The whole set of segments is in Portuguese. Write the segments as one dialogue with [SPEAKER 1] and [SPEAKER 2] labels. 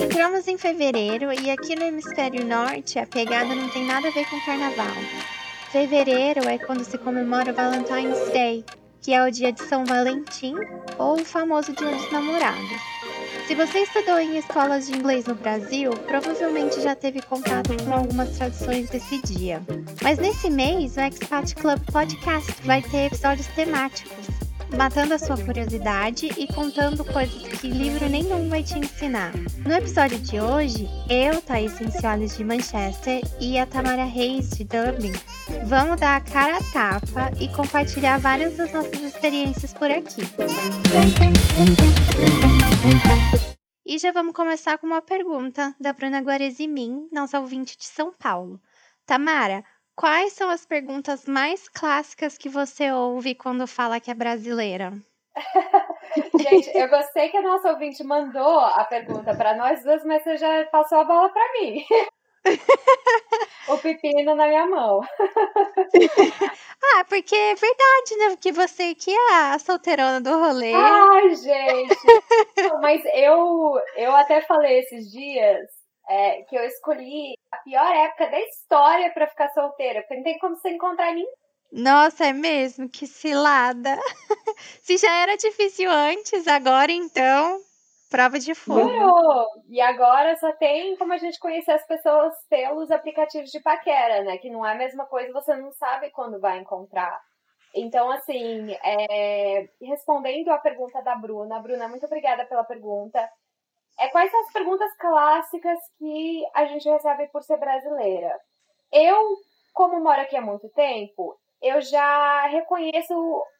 [SPEAKER 1] Entramos em fevereiro e aqui no hemisfério norte a pegada não tem nada a ver com carnaval. Fevereiro é quando se comemora Valentine's Day, que é o dia de São Valentim ou o famoso Dia dos Namorados. Se você estudou em escolas de inglês no Brasil, provavelmente já teve contato com algumas tradições desse dia. Mas nesse mês, o Expat Club Podcast vai ter episódios temáticos, matando a sua curiosidade e contando coisas que livro nenhum vai te ensinar. No episódio de hoje, eu, Thaís Sencioles de Manchester e a Tamara Reis de Dublin vamos dar a cara a tapa e compartilhar várias das nossas experiências por aqui. E já vamos começar com uma pergunta da Bruna Guarezimin, nossa ouvinte de São Paulo. Tamara, quais são as perguntas mais clássicas que você ouve quando fala que é brasileira?
[SPEAKER 2] Gente, eu gostei que a nossa ouvinte mandou a pergunta para nós duas, mas você já passou a bola para mim. o pepino na minha mão.
[SPEAKER 1] ah, porque é verdade, né? Porque você que é a solteirona do rolê.
[SPEAKER 2] Ai, gente. Mas eu, eu até falei esses dias é, que eu escolhi a pior época da história para ficar solteira, porque não tem como você encontrar ninguém.
[SPEAKER 1] Nossa, é mesmo? Que cilada. Se já era difícil antes, agora então. Prova de fogo.
[SPEAKER 2] E agora só tem como a gente conhecer as pessoas pelos aplicativos de paquera, né? Que não é a mesma coisa, você não sabe quando vai encontrar. Então, assim, é... respondendo à pergunta da Bruna, Bruna, muito obrigada pela pergunta. É, quais são as perguntas clássicas que a gente recebe por ser brasileira? Eu, como moro aqui há muito tempo, eu já reconheço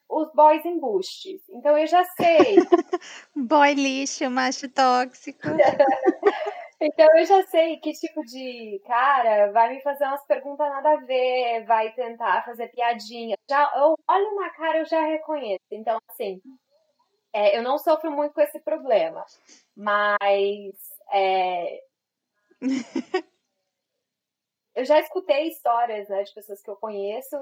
[SPEAKER 2] os boys embustes. Então eu já sei.
[SPEAKER 1] Boy lixo, macho tóxico.
[SPEAKER 2] então eu já sei que tipo de cara vai me fazer umas perguntas nada a ver, vai tentar fazer piadinha. Já eu olho na cara, eu já reconheço. Então, assim, é, eu não sofro muito com esse problema. Mas é... eu já escutei histórias né, de pessoas que eu conheço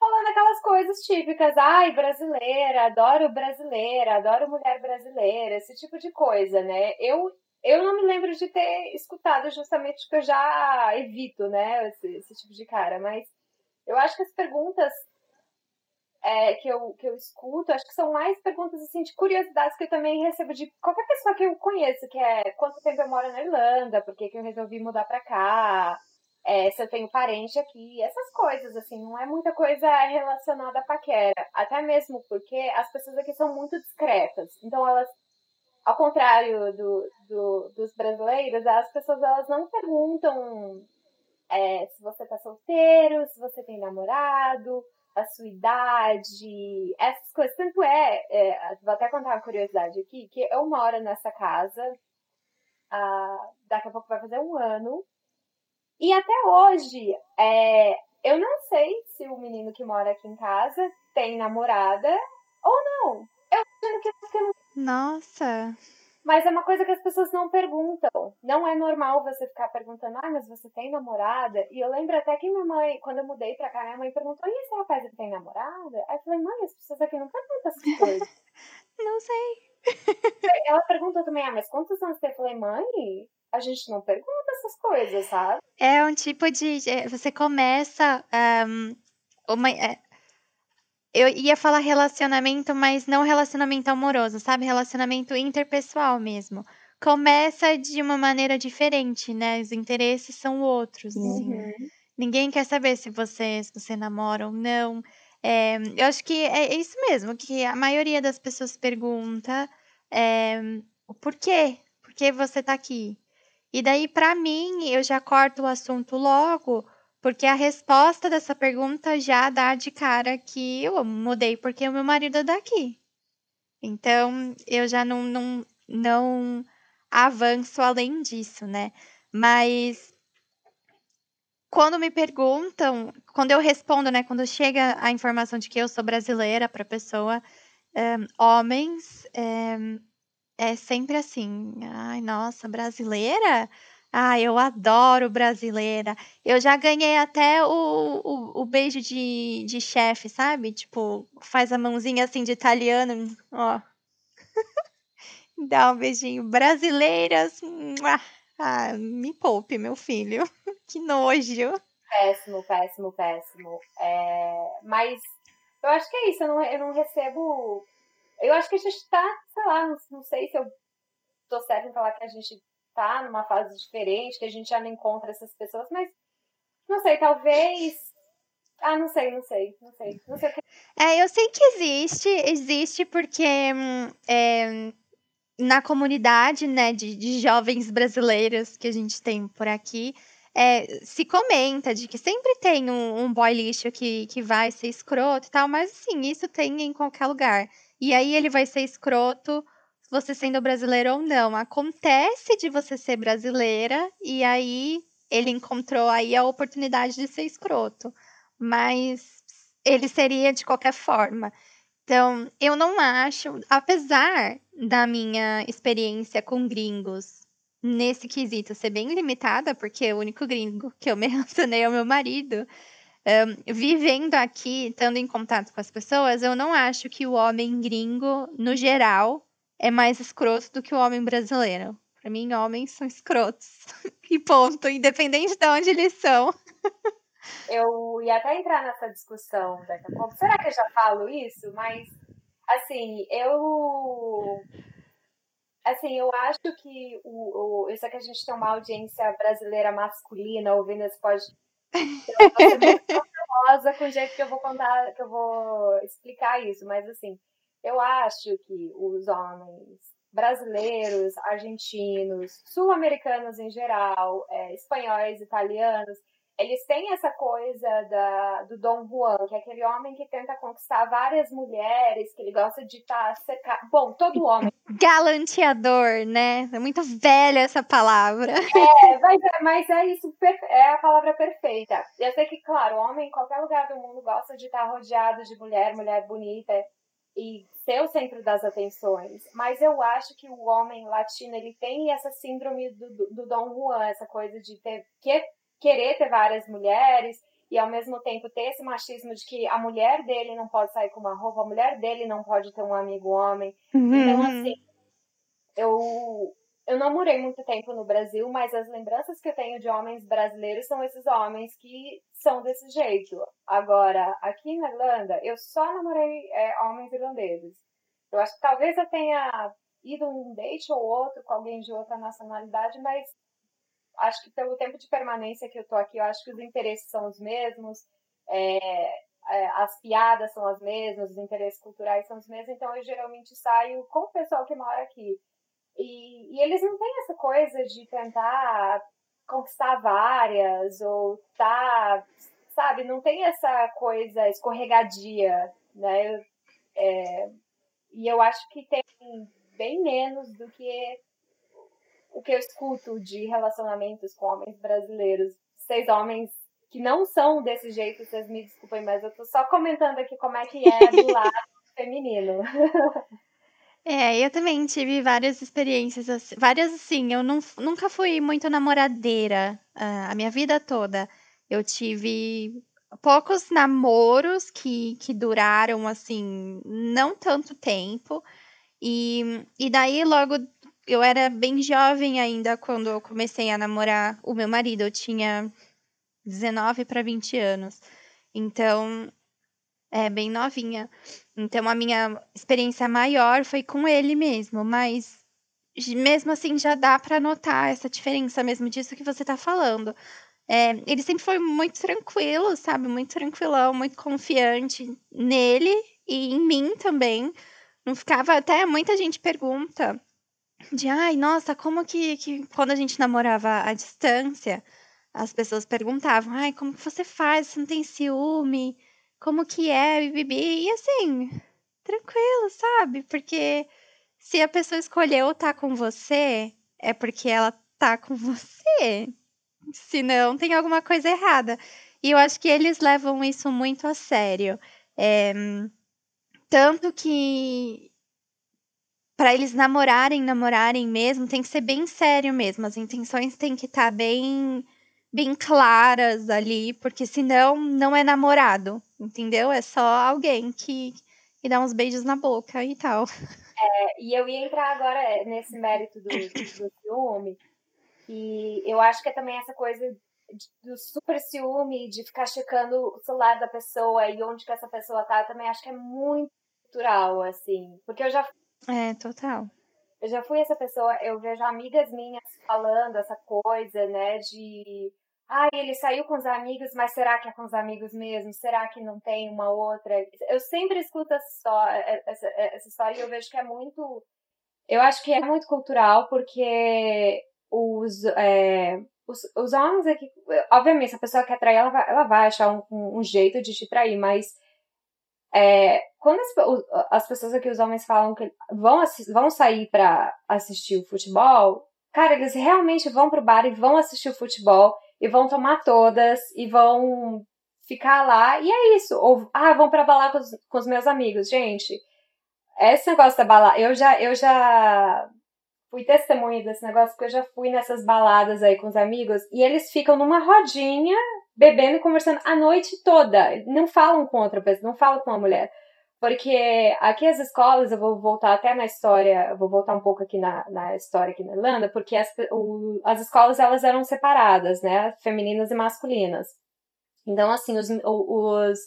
[SPEAKER 2] falando aquelas coisas típicas, ai, brasileira, adoro brasileira, adoro mulher brasileira, esse tipo de coisa, né? Eu, eu não me lembro de ter escutado justamente porque eu já evito, né, esse, esse tipo de cara, mas eu acho que as perguntas é, que, eu, que eu escuto, acho que são mais perguntas assim de curiosidades que eu também recebo de qualquer pessoa que eu conheço, que é quanto tempo eu moro na Irlanda, por que, que eu resolvi mudar pra cá, é, se eu tenho parente aqui, essas coisas, assim, não é muita coisa relacionada à paquera. Até mesmo porque as pessoas aqui são muito discretas. Então, elas, ao contrário do, do dos brasileiros, as pessoas elas não perguntam é, se você tá solteiro, se você tem namorado, a sua idade, essas coisas. Tanto é, é vou até contar uma curiosidade aqui, que eu moro nessa casa, ah, daqui a pouco vai fazer um ano, e até hoje, é, eu não sei se o menino que mora aqui em casa tem namorada ou não. Eu acho que, que não.
[SPEAKER 1] Nossa!
[SPEAKER 2] Mas é uma coisa que as pessoas não perguntam. Não é normal você ficar perguntando, ah, mas você tem namorada? E eu lembro até que minha mãe, quando eu mudei pra cá, minha mãe perguntou, e esse rapaz ele tem namorada? Aí eu falei, mãe, as pessoas aqui não perguntam essas coisas.
[SPEAKER 1] não sei.
[SPEAKER 2] Ela perguntou também, ah, mas quantos anos tem? Eu falei, mãe, a gente não pergunta essas coisas, sabe?
[SPEAKER 1] É um tipo de. Você começa. Um, uma, é, eu ia falar relacionamento, mas não relacionamento amoroso, sabe? Relacionamento interpessoal mesmo. Começa de uma maneira diferente, né? Os interesses são outros. Assim. Uhum. Assim. Ninguém quer saber se você, se você namora ou não. É, eu acho que é isso mesmo, que a maioria das pessoas pergunta é, o porquê, por que você tá aqui? E daí, para mim, eu já corto o assunto logo, porque a resposta dessa pergunta já dá de cara que eu mudei porque o meu marido é daqui. Então, eu já não, não, não avanço além disso, né? Mas quando me perguntam, quando eu respondo, né? Quando chega a informação de que eu sou brasileira para pessoa, um, eh, homens, eh, é sempre assim, ai, nossa, brasileira? Ah, eu adoro brasileira. Eu já ganhei até o, o, o beijo de, de chefe, sabe? Tipo, faz a mãozinha assim de italiano, ó. Dá um beijinho. Brasileiras. Ah, me poupe, meu filho. Que nojo.
[SPEAKER 2] Péssimo, péssimo, péssimo. É... Mas eu acho que é isso. Eu não, eu não recebo. Eu acho que a gente tá, sei lá, não, sei se eu tô certo em falar que a gente tá numa fase diferente, que a gente já não encontra essas pessoas, mas não sei, talvez. Ah, não sei, não sei, não sei. Não sei que...
[SPEAKER 1] É, eu sei que existe, existe porque é, na comunidade, né, de, de jovens brasileiros que a gente tem por aqui, é, se comenta de que sempre tem um, um boy lixo que, que vai ser escroto e tal, mas assim, isso tem em qualquer lugar. E aí ele vai ser escroto você sendo brasileiro ou não. Acontece de você ser brasileira e aí ele encontrou aí a oportunidade de ser escroto. Mas ele seria de qualquer forma. Então, eu não acho, apesar da minha experiência com gringos nesse quesito ser bem limitada, porque o único gringo que eu me relacionei é o meu marido, um, vivendo aqui, estando em contato com as pessoas, eu não acho que o homem gringo, no geral, é mais escroto do que o homem brasileiro. Para mim, homens são escrotos. e ponto, independente de onde eles são.
[SPEAKER 2] eu ia até entrar nessa discussão daqui a pouco. Será que eu já falo isso? Mas, assim, eu. Assim, eu acho que o, o, isso é que a gente tem uma audiência brasileira masculina ouvindo esse podcast. Eu vou ser muito famosa com o jeito que eu vou contar, que eu vou explicar isso, mas assim, eu acho que os homens brasileiros, argentinos, sul-americanos em geral, é, espanhóis, italianos, eles têm essa coisa da, do Dom Juan, que é aquele homem que tenta conquistar várias mulheres, que ele gosta de estar tá cercado. Bom, todo homem.
[SPEAKER 1] Galanteador, né? É muito velha essa palavra.
[SPEAKER 2] É, mas é, mas é isso, é a palavra perfeita. Eu sei que, claro, o homem em qualquer lugar do mundo gosta de estar rodeado de mulher, mulher bonita e ser o centro das atenções. Mas eu acho que o homem latino, ele tem essa síndrome do, do, do Dom Juan, essa coisa de ter que querer ter várias mulheres e ao mesmo tempo ter esse machismo de que a mulher dele não pode sair com uma roupa, a mulher dele não pode ter um amigo homem. Uhum. Então, assim, eu, eu não morei muito tempo no Brasil, mas as lembranças que eu tenho de homens brasileiros são esses homens que são desse jeito. Agora, aqui na Irlanda, eu só namorei é, homens irlandeses. Eu acho que talvez eu tenha ido um date ou outro com alguém de outra nacionalidade, mas acho que pelo tempo de permanência que eu tô aqui, eu acho que os interesses são os mesmos, é, é, as piadas são as mesmas, os interesses culturais são os mesmos, então eu geralmente saio com o pessoal que mora aqui. E, e eles não têm essa coisa de tentar conquistar várias ou tá, sabe, não tem essa coisa escorregadia, né? É, e eu acho que tem bem menos do que o que eu escuto de relacionamentos com homens brasileiros. Seis homens que não são desse jeito, vocês me desculpem, mas eu tô só comentando aqui como é que é do lado feminino.
[SPEAKER 1] É, eu também tive várias experiências, várias assim, eu não, nunca fui muito namoradeira uh, a minha vida toda. Eu tive poucos namoros que, que duraram, assim, não tanto tempo. E, e daí, logo eu era bem jovem ainda quando eu comecei a namorar o meu marido. Eu tinha 19 para 20 anos. Então, é bem novinha. Então, a minha experiência maior foi com ele mesmo, mas mesmo assim já dá para notar essa diferença mesmo disso que você tá falando. É, ele sempre foi muito tranquilo, sabe? Muito tranquilão, muito confiante nele e em mim também. Não ficava até muita gente pergunta de ai, nossa, como que, que quando a gente namorava à distância, as pessoas perguntavam, ai, como que você faz? Você não tem ciúme? Como que é? Bibi? E assim, tranquilo, sabe? Porque se a pessoa escolheu estar tá com você, é porque ela tá com você. Se não, tem alguma coisa errada. E eu acho que eles levam isso muito a sério. É, tanto que para eles namorarem, namorarem mesmo, tem que ser bem sério mesmo. As intenções têm que estar tá bem bem claras ali, porque senão não é namorado, entendeu? É só alguém que, que dá uns beijos na boca e tal.
[SPEAKER 2] É, e eu ia entrar agora nesse mérito do, do ciúme, e eu acho que é também essa coisa do super ciúme, de ficar checando o celular da pessoa e onde que essa pessoa tá, eu também acho que é muito cultural, assim. Porque eu já.
[SPEAKER 1] É, total.
[SPEAKER 2] Eu já fui essa pessoa, eu vejo amigas minhas falando essa coisa, né, de. Ah, ele saiu com os amigos, mas será que é com os amigos mesmo? Será que não tem uma outra? Eu sempre escuto essa história, essa, essa história e eu vejo que é muito. Eu acho que é muito cultural, porque os, é, os, os homens aqui, obviamente, se a pessoa quer trair, ela vai, ela vai achar um, um jeito de te trair, mas é, quando as, as, pessoas aqui, os homens falam que vão, vão sair para assistir o futebol, cara, eles realmente vão pro bar e vão assistir o futebol e vão tomar todas e vão ficar lá e é isso. Ou, ah, vão pra balada com os, com os meus amigos. Gente, esse negócio da balada, eu já, eu já fui testemunha desse negócio, porque eu já fui nessas baladas aí com os amigos, e eles ficam numa rodinha, bebendo e conversando a noite toda. Não falam com outra pessoa, não falam com a mulher. Porque aqui as escolas, eu vou voltar até na história, eu vou voltar um pouco aqui na, na história aqui na Irlanda, porque as, o, as escolas elas eram separadas, né? Femininas e masculinas. Então, assim, os, os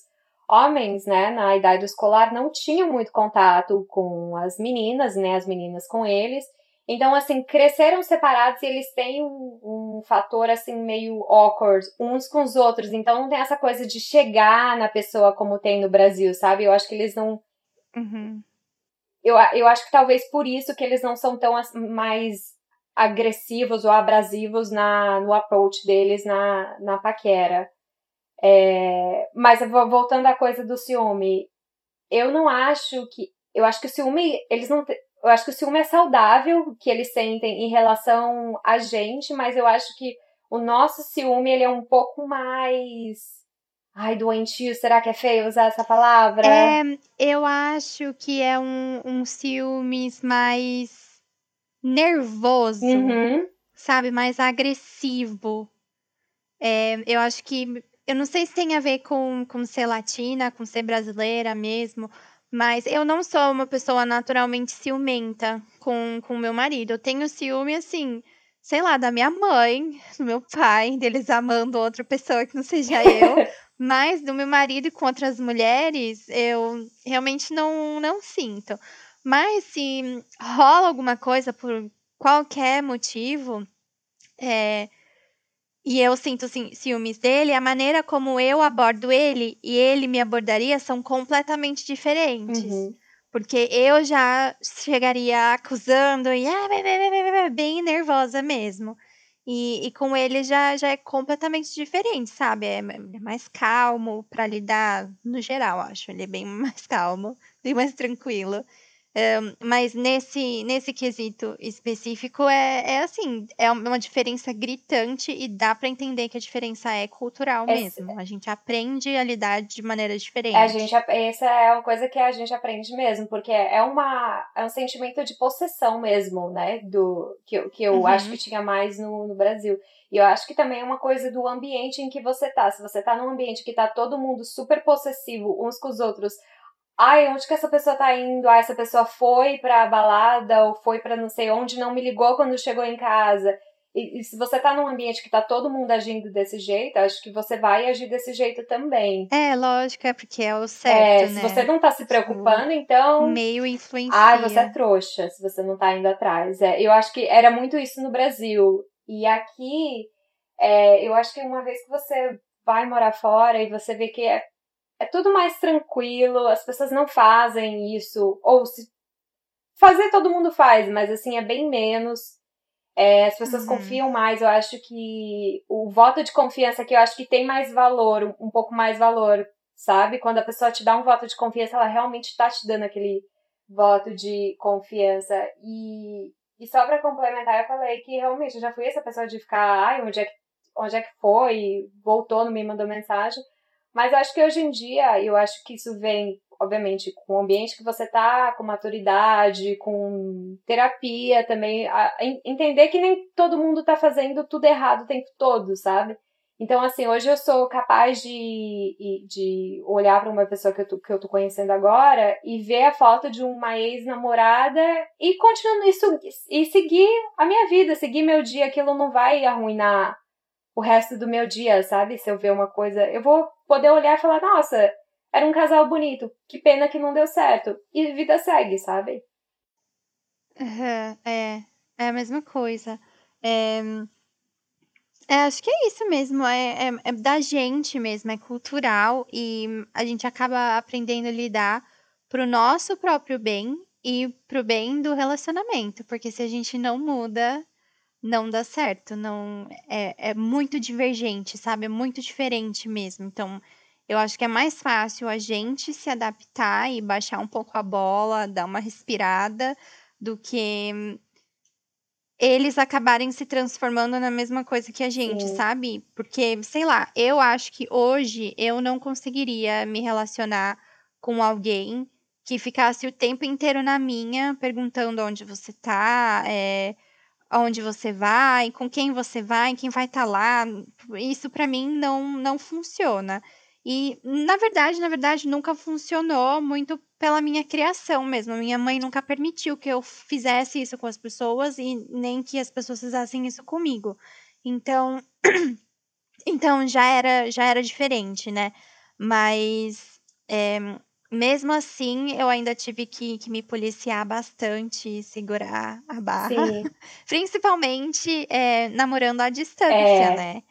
[SPEAKER 2] homens, né, na idade escolar, não tinham muito contato com as meninas, né? As meninas com eles. Então, assim, cresceram separados e eles têm um, um, fator, assim, meio awkward uns com os outros. Então, não tem essa coisa de chegar na pessoa como tem no Brasil, sabe? Eu acho que eles não.
[SPEAKER 1] Uhum.
[SPEAKER 2] Eu, eu acho que talvez por isso que eles não são tão mais agressivos ou abrasivos na, no approach deles na, na paquera. É, mas voltando à coisa do ciúme, eu não acho que. Eu acho que o ciúme, eles não eu acho que o ciúme é saudável que eles sentem em relação a gente, mas eu acho que o nosso ciúme ele é um pouco mais Ai, doentio, será que é feio usar essa palavra?
[SPEAKER 1] É, eu acho que é um, um ciúmes mais nervoso,
[SPEAKER 2] uhum.
[SPEAKER 1] sabe? Mais agressivo. É, eu acho que. Eu não sei se tem a ver com, com ser latina, com ser brasileira mesmo, mas eu não sou uma pessoa naturalmente ciumenta com o meu marido. Eu tenho ciúme, assim, sei lá, da minha mãe, do meu pai, deles amando outra pessoa que não seja eu. mas do meu marido e com outras mulheres, eu realmente não, não sinto. Mas se rola alguma coisa por qualquer motivo, é, e eu sinto assim, ciúmes dele, a maneira como eu abordo ele e ele me abordaria são completamente diferentes.
[SPEAKER 2] Uhum.
[SPEAKER 1] Porque eu já chegaria acusando e ah, bem nervosa mesmo. E, e com ele já, já é completamente diferente, sabe? É, é mais calmo para lidar, no geral, acho. Ele é bem mais calmo, bem mais tranquilo. Um, mas nesse, nesse quesito específico é, é assim, é uma diferença gritante e dá para entender que a diferença é cultural mesmo. A gente aprende a lidar de maneira diferente.
[SPEAKER 2] A gente, essa é uma coisa que a gente aprende mesmo, porque é, uma, é um sentimento de possessão mesmo, né? Do, que, que eu uhum. acho que tinha mais no, no Brasil. E eu acho que também é uma coisa do ambiente em que você tá. Se você tá num ambiente que tá todo mundo super possessivo uns com os outros, Ai, onde que essa pessoa tá indo? Ah, essa pessoa foi pra balada ou foi pra não sei onde, não me ligou quando chegou em casa. E, e, se você tá num ambiente que tá todo mundo agindo desse jeito, acho que você vai agir desse jeito também.
[SPEAKER 1] É, lógico, é porque é o certo, é,
[SPEAKER 2] né? Se você não tá se preocupando, então...
[SPEAKER 1] Meio influencia.
[SPEAKER 2] Ah, você é trouxa, se você não tá indo atrás. É, eu acho que era muito isso no Brasil. E aqui, é, eu acho que uma vez que você vai morar fora e você vê que é é tudo mais tranquilo, as pessoas não fazem isso, ou se fazer todo mundo faz, mas assim, é bem menos. É, as pessoas uhum. confiam mais, eu acho que o voto de confiança que eu acho que tem mais valor, um, pouco mais valor, sabe? Quando a pessoa te dá um voto de confiança, ela realmente está te dando aquele voto de confiança. E, e só para complementar, eu falei que realmente eu já fui essa pessoa de ficar, ai, onde é que, onde é que foi? Voltou, não me mandou mensagem. Mas acho que hoje em dia, eu acho que isso vem, obviamente, com o ambiente que você tá, com maturidade, com terapia também, a, entender que nem todo mundo tá fazendo tudo errado o tempo todo, sabe? Então, assim, hoje eu sou capaz de, de olhar para uma pessoa que eu, tô, que eu tô conhecendo agora e ver a foto de uma ex-namorada e continuar isso e seguir a minha vida, seguir meu dia. Aquilo não vai arruinar o resto do meu dia, sabe? Se eu ver uma coisa, eu vou poder olhar e falar: nossa, era um casal bonito, que pena que não deu certo. E vida segue, sabe?
[SPEAKER 1] Uhum, é, é a mesma coisa. É, é, acho que é isso mesmo, é, é, é da gente mesmo, é cultural e a gente acaba aprendendo a lidar pro nosso próprio bem e pro bem do relacionamento, porque se a gente não muda, não dá certo, não é, é muito divergente, sabe? É muito diferente mesmo. Então, eu acho que é mais fácil a gente se adaptar e baixar um pouco a bola, dar uma respirada, do que eles acabarem se transformando na mesma coisa que a gente, Sim. sabe? Porque, sei lá, eu acho que hoje eu não conseguiria me relacionar com alguém que ficasse o tempo inteiro na minha, perguntando onde você tá, é, aonde você vai, com quem você vai, quem vai estar tá lá. Isso para mim não, não funciona. E, na verdade, na verdade, nunca funcionou muito pela minha criação mesmo. Minha mãe nunca permitiu que eu fizesse isso com as pessoas e nem que as pessoas fizessem isso comigo. Então, então já era já era diferente, né? Mas é, mesmo assim, eu ainda tive que, que me policiar bastante e segurar a barra. Sim. Principalmente é, namorando à distância, é. né?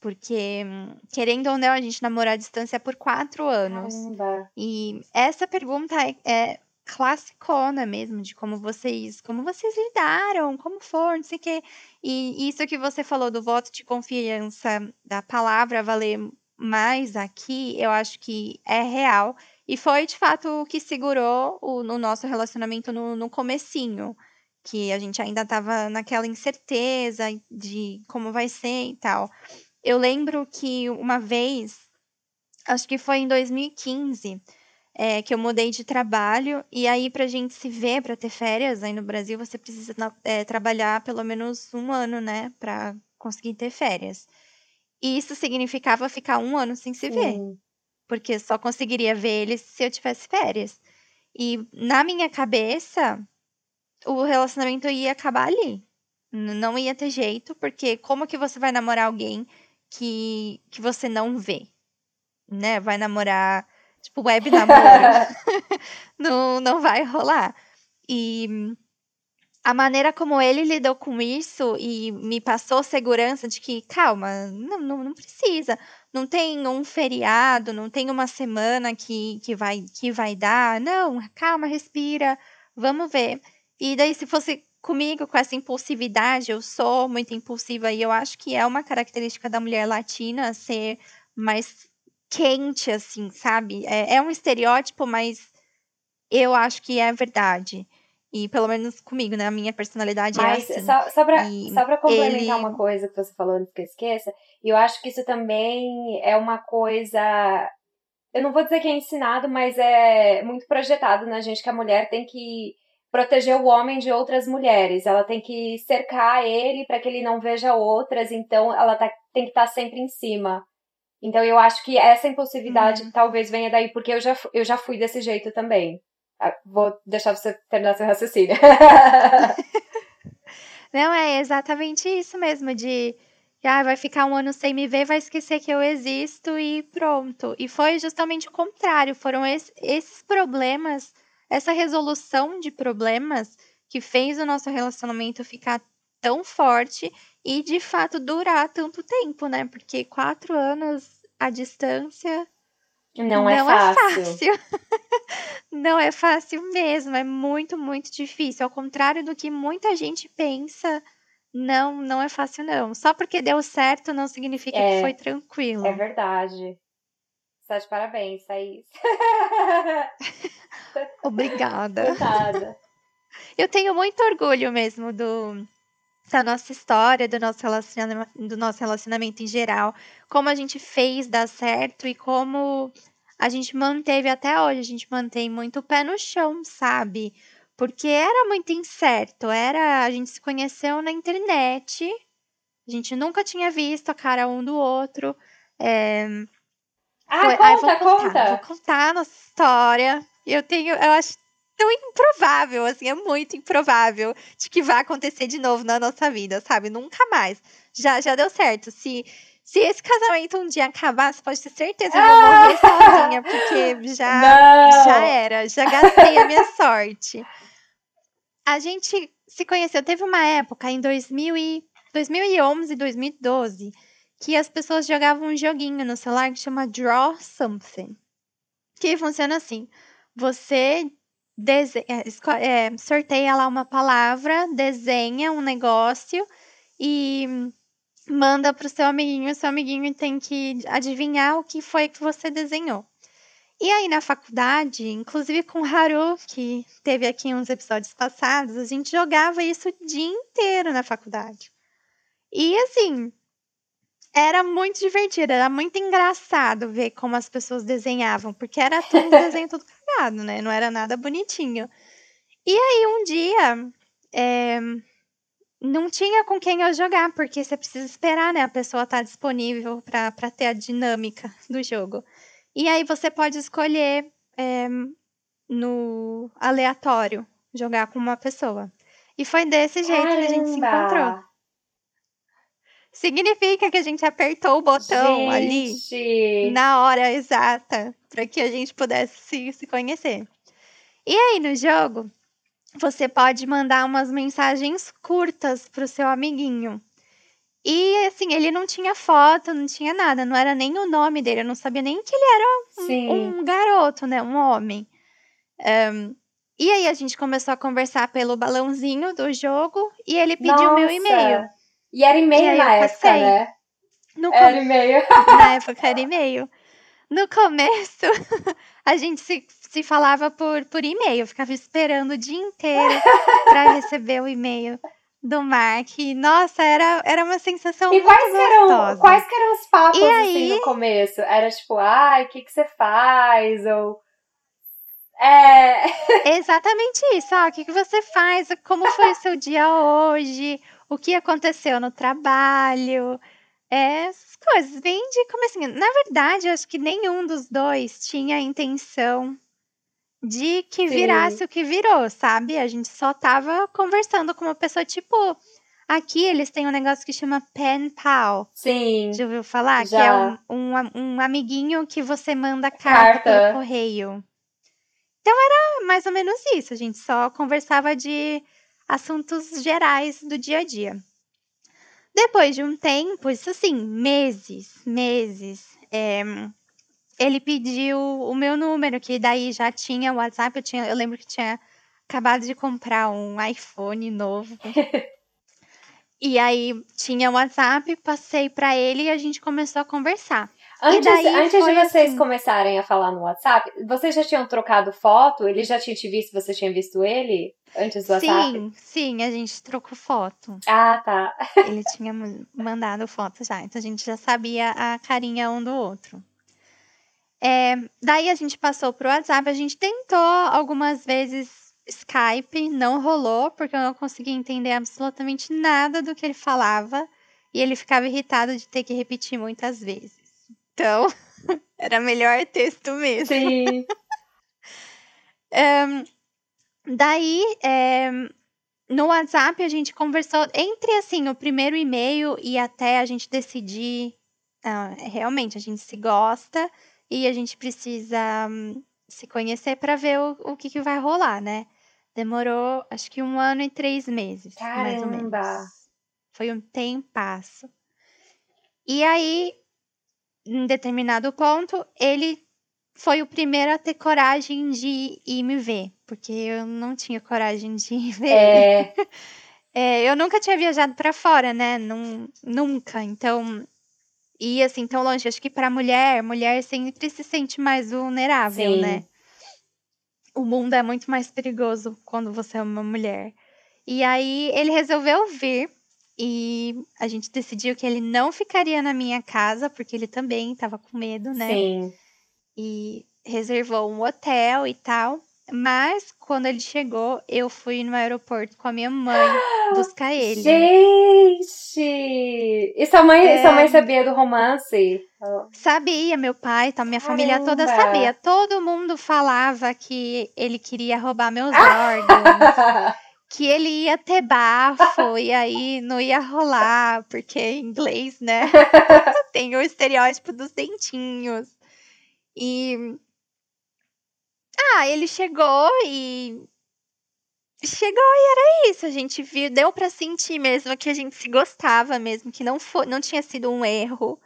[SPEAKER 1] Porque, querendo ou não, a gente namorou à distância por quatro anos.
[SPEAKER 2] Caramba.
[SPEAKER 1] E essa pergunta é, é classicona mesmo, de como vocês, como vocês lidaram, como for, não sei o quê. E isso que você falou do voto de confiança, da palavra valer mais aqui, eu acho que é real. E foi, de fato, o que segurou o, no nosso relacionamento no, no comecinho. Que a gente ainda estava naquela incerteza de como vai ser e tal. Eu lembro que uma vez, acho que foi em 2015, é, que eu mudei de trabalho, e aí pra gente se ver, pra ter férias aí no Brasil, você precisa é, trabalhar pelo menos um ano, né, pra conseguir ter férias. E isso significava ficar um ano sem se ver, porque só conseguiria ver eles se eu tivesse férias. E na minha cabeça, o relacionamento ia acabar ali. Não ia ter jeito, porque como que você vai namorar alguém que, que você não vê, né? Vai namorar, tipo, web namoro. não, não vai rolar. E a maneira como ele lidou com isso e me passou segurança de que, calma, não, não, não, precisa. Não tem um feriado, não tem uma semana que, que, vai, que vai dar. Não, calma, respira, vamos ver. E daí, se fosse comigo com essa impulsividade, eu sou muito impulsiva e eu acho que é uma característica da mulher latina ser mais quente, assim, sabe? É, é um estereótipo, mas eu acho que é verdade. E pelo menos comigo, né? A minha personalidade é Mas, é assim.
[SPEAKER 2] Só, só, pra, só pra complementar ele... uma coisa que você falou antes que eu esqueça, eu acho que isso também é uma coisa. Eu não vou dizer que é ensinado, mas é muito projetado na gente que a mulher tem que proteger o homem de outras mulheres. Ela tem que cercar ele para que ele não veja outras, então ela tá, tem que estar tá sempre em cima. Então eu acho que essa impulsividade uhum. talvez venha daí, porque eu já, eu já fui desse jeito também. Ah, vou deixar você terminar seu raciocínio.
[SPEAKER 1] não, é exatamente isso mesmo, de ah, vai ficar um ano sem me ver, vai esquecer que eu existo e pronto. E foi justamente o contrário, foram esses problemas essa resolução de problemas que fez o nosso relacionamento ficar tão forte e de fato durar tanto tempo, né? Porque quatro anos à distância
[SPEAKER 2] não, não é fácil. É fácil.
[SPEAKER 1] não é fácil mesmo, é muito, muito difícil. Ao contrário do que muita gente pensa, não, não é fácil não. Só porque deu certo não significa é, que foi tranquilo.
[SPEAKER 2] É verdade. Está de parabéns, Thaís.
[SPEAKER 1] Obrigada.
[SPEAKER 2] Obrigada.
[SPEAKER 1] Eu tenho muito orgulho mesmo do, da nossa história, do nosso, relacionamento, do nosso relacionamento em geral, como a gente fez dar certo e como a gente manteve até hoje, a gente mantém muito o pé no chão, sabe? Porque era muito incerto, era a gente se conheceu na internet, a gente nunca tinha visto a cara um do outro. É...
[SPEAKER 2] Ah, Foi... conta, vou contar, conta.
[SPEAKER 1] Vou contar a nossa história. Eu tenho, eu acho tão improvável, assim, é muito improvável de que vá acontecer de novo na nossa vida, sabe? Nunca mais. Já, já deu certo. Se se esse casamento um dia acabar, você pode ter certeza que eu vou morrer sozinha, porque já, já era, já gastei a minha sorte. A gente se conheceu, teve uma época em 2000 e, 2011, 2012, que as pessoas jogavam um joguinho no celular que chama Draw Something. Que funciona assim: você é, é, sorteia lá uma palavra, desenha um negócio e manda para o seu amiguinho, o seu amiguinho tem que adivinhar o que foi que você desenhou. E aí na faculdade, inclusive com o Haru, que teve aqui uns episódios passados, a gente jogava isso o dia inteiro na faculdade. E assim, era muito divertido, era muito engraçado ver como as pessoas desenhavam, porque era tudo desenho tudo né? Não era nada bonitinho. E aí um dia, é, não tinha com quem eu jogar, porque você precisa esperar, né? A pessoa estar tá disponível para ter a dinâmica do jogo. E aí você pode escolher é, no aleatório jogar com uma pessoa. E foi desse jeito Caramba. que a gente se encontrou. Significa que a gente apertou o botão gente. ali na hora exata para que a gente pudesse se, se conhecer. E aí no jogo, você pode mandar umas mensagens curtas pro seu amiguinho. E assim, ele não tinha foto, não tinha nada, não era nem o nome dele, eu não sabia nem que ele era um, um garoto, né? Um homem. Um, e aí a gente começou a conversar pelo balãozinho do jogo e ele pediu meu e-mail.
[SPEAKER 2] E era e-mail e na época, né?
[SPEAKER 1] No
[SPEAKER 2] era e-mail.
[SPEAKER 1] Na época era e-mail. No começo, a gente se se falava por, por e-mail, ficava esperando o dia inteiro para receber o e-mail do Mark. Nossa, era, era uma sensação e muito quais gostosa.
[SPEAKER 2] Eram, quais eram os papos, e assim, aí... no começo? Era tipo, ai, o que, que você faz? Ou... É...
[SPEAKER 1] Exatamente isso. Ah, o que, que você faz? Como foi o seu dia hoje? O que aconteceu no trabalho? É, essas coisas, bem de comecinho. Na verdade, eu acho que nenhum dos dois tinha a intenção de que virasse Sim. o que virou, sabe? A gente só tava conversando com uma pessoa, tipo, aqui eles têm um negócio que chama pen pal.
[SPEAKER 2] Sim.
[SPEAKER 1] Já ouviu falar? Já. Que é um, um, um, amiguinho que você manda carta, carta pelo correio. Então era mais ou menos isso, a gente só conversava de assuntos gerais do dia a dia. Depois de um tempo, isso assim, meses, meses, é, ele pediu o meu número, que daí já tinha o WhatsApp, eu, tinha, eu lembro que tinha acabado de comprar um iPhone novo. e aí tinha o WhatsApp, passei para ele e a gente começou a conversar.
[SPEAKER 2] Antes, antes de vocês assim... começarem a falar no WhatsApp, vocês já tinham trocado foto? Ele já tinha te visto, você tinha visto ele antes do WhatsApp?
[SPEAKER 1] Sim, sim, a gente trocou foto.
[SPEAKER 2] Ah, tá.
[SPEAKER 1] Ele tinha mandado foto já, então a gente já sabia a carinha um do outro. É, daí a gente passou pro WhatsApp, a gente tentou algumas vezes Skype, não rolou, porque eu não conseguia entender absolutamente nada do que ele falava. E ele ficava irritado de ter que repetir muitas vezes. Então, era melhor texto mesmo.
[SPEAKER 2] Sim.
[SPEAKER 1] um, daí, é, no WhatsApp, a gente conversou entre assim o primeiro e-mail e até a gente decidir. Uh, realmente, a gente se gosta e a gente precisa hum, se conhecer para ver o, o que, que vai rolar, né? Demorou, acho que um ano e três meses, Caramba. mais ou menos. Foi um tempasso. E aí, em determinado ponto, ele foi o primeiro a ter coragem de ir me ver, porque eu não tinha coragem de ir ver.
[SPEAKER 2] É...
[SPEAKER 1] é, eu nunca tinha viajado para fora, né? Num, nunca. Então, ir assim tão longe. Acho que para mulher, mulher sempre se sente mais vulnerável, Sim. né? O mundo é muito mais perigoso quando você é uma mulher. E aí ele resolveu vir e a gente decidiu que ele não ficaria na minha casa, porque ele também estava com medo, né?
[SPEAKER 2] Sim.
[SPEAKER 1] e reservou um hotel e tal. Mas quando ele chegou, eu fui no aeroporto com a minha mãe buscar ele.
[SPEAKER 2] Gente! E sua mãe, é... sua mãe sabia do romance?
[SPEAKER 1] Sabia, meu pai, tá, minha Caramba. família toda sabia. Todo mundo falava que ele queria roubar meus órgãos. Que ele ia ter bafo e aí não ia rolar, porque em inglês, né? tem o estereótipo dos dentinhos. E ah, ele chegou e chegou e era isso. A gente viu, deu para sentir mesmo que a gente se gostava mesmo, que não foi, não tinha sido um erro.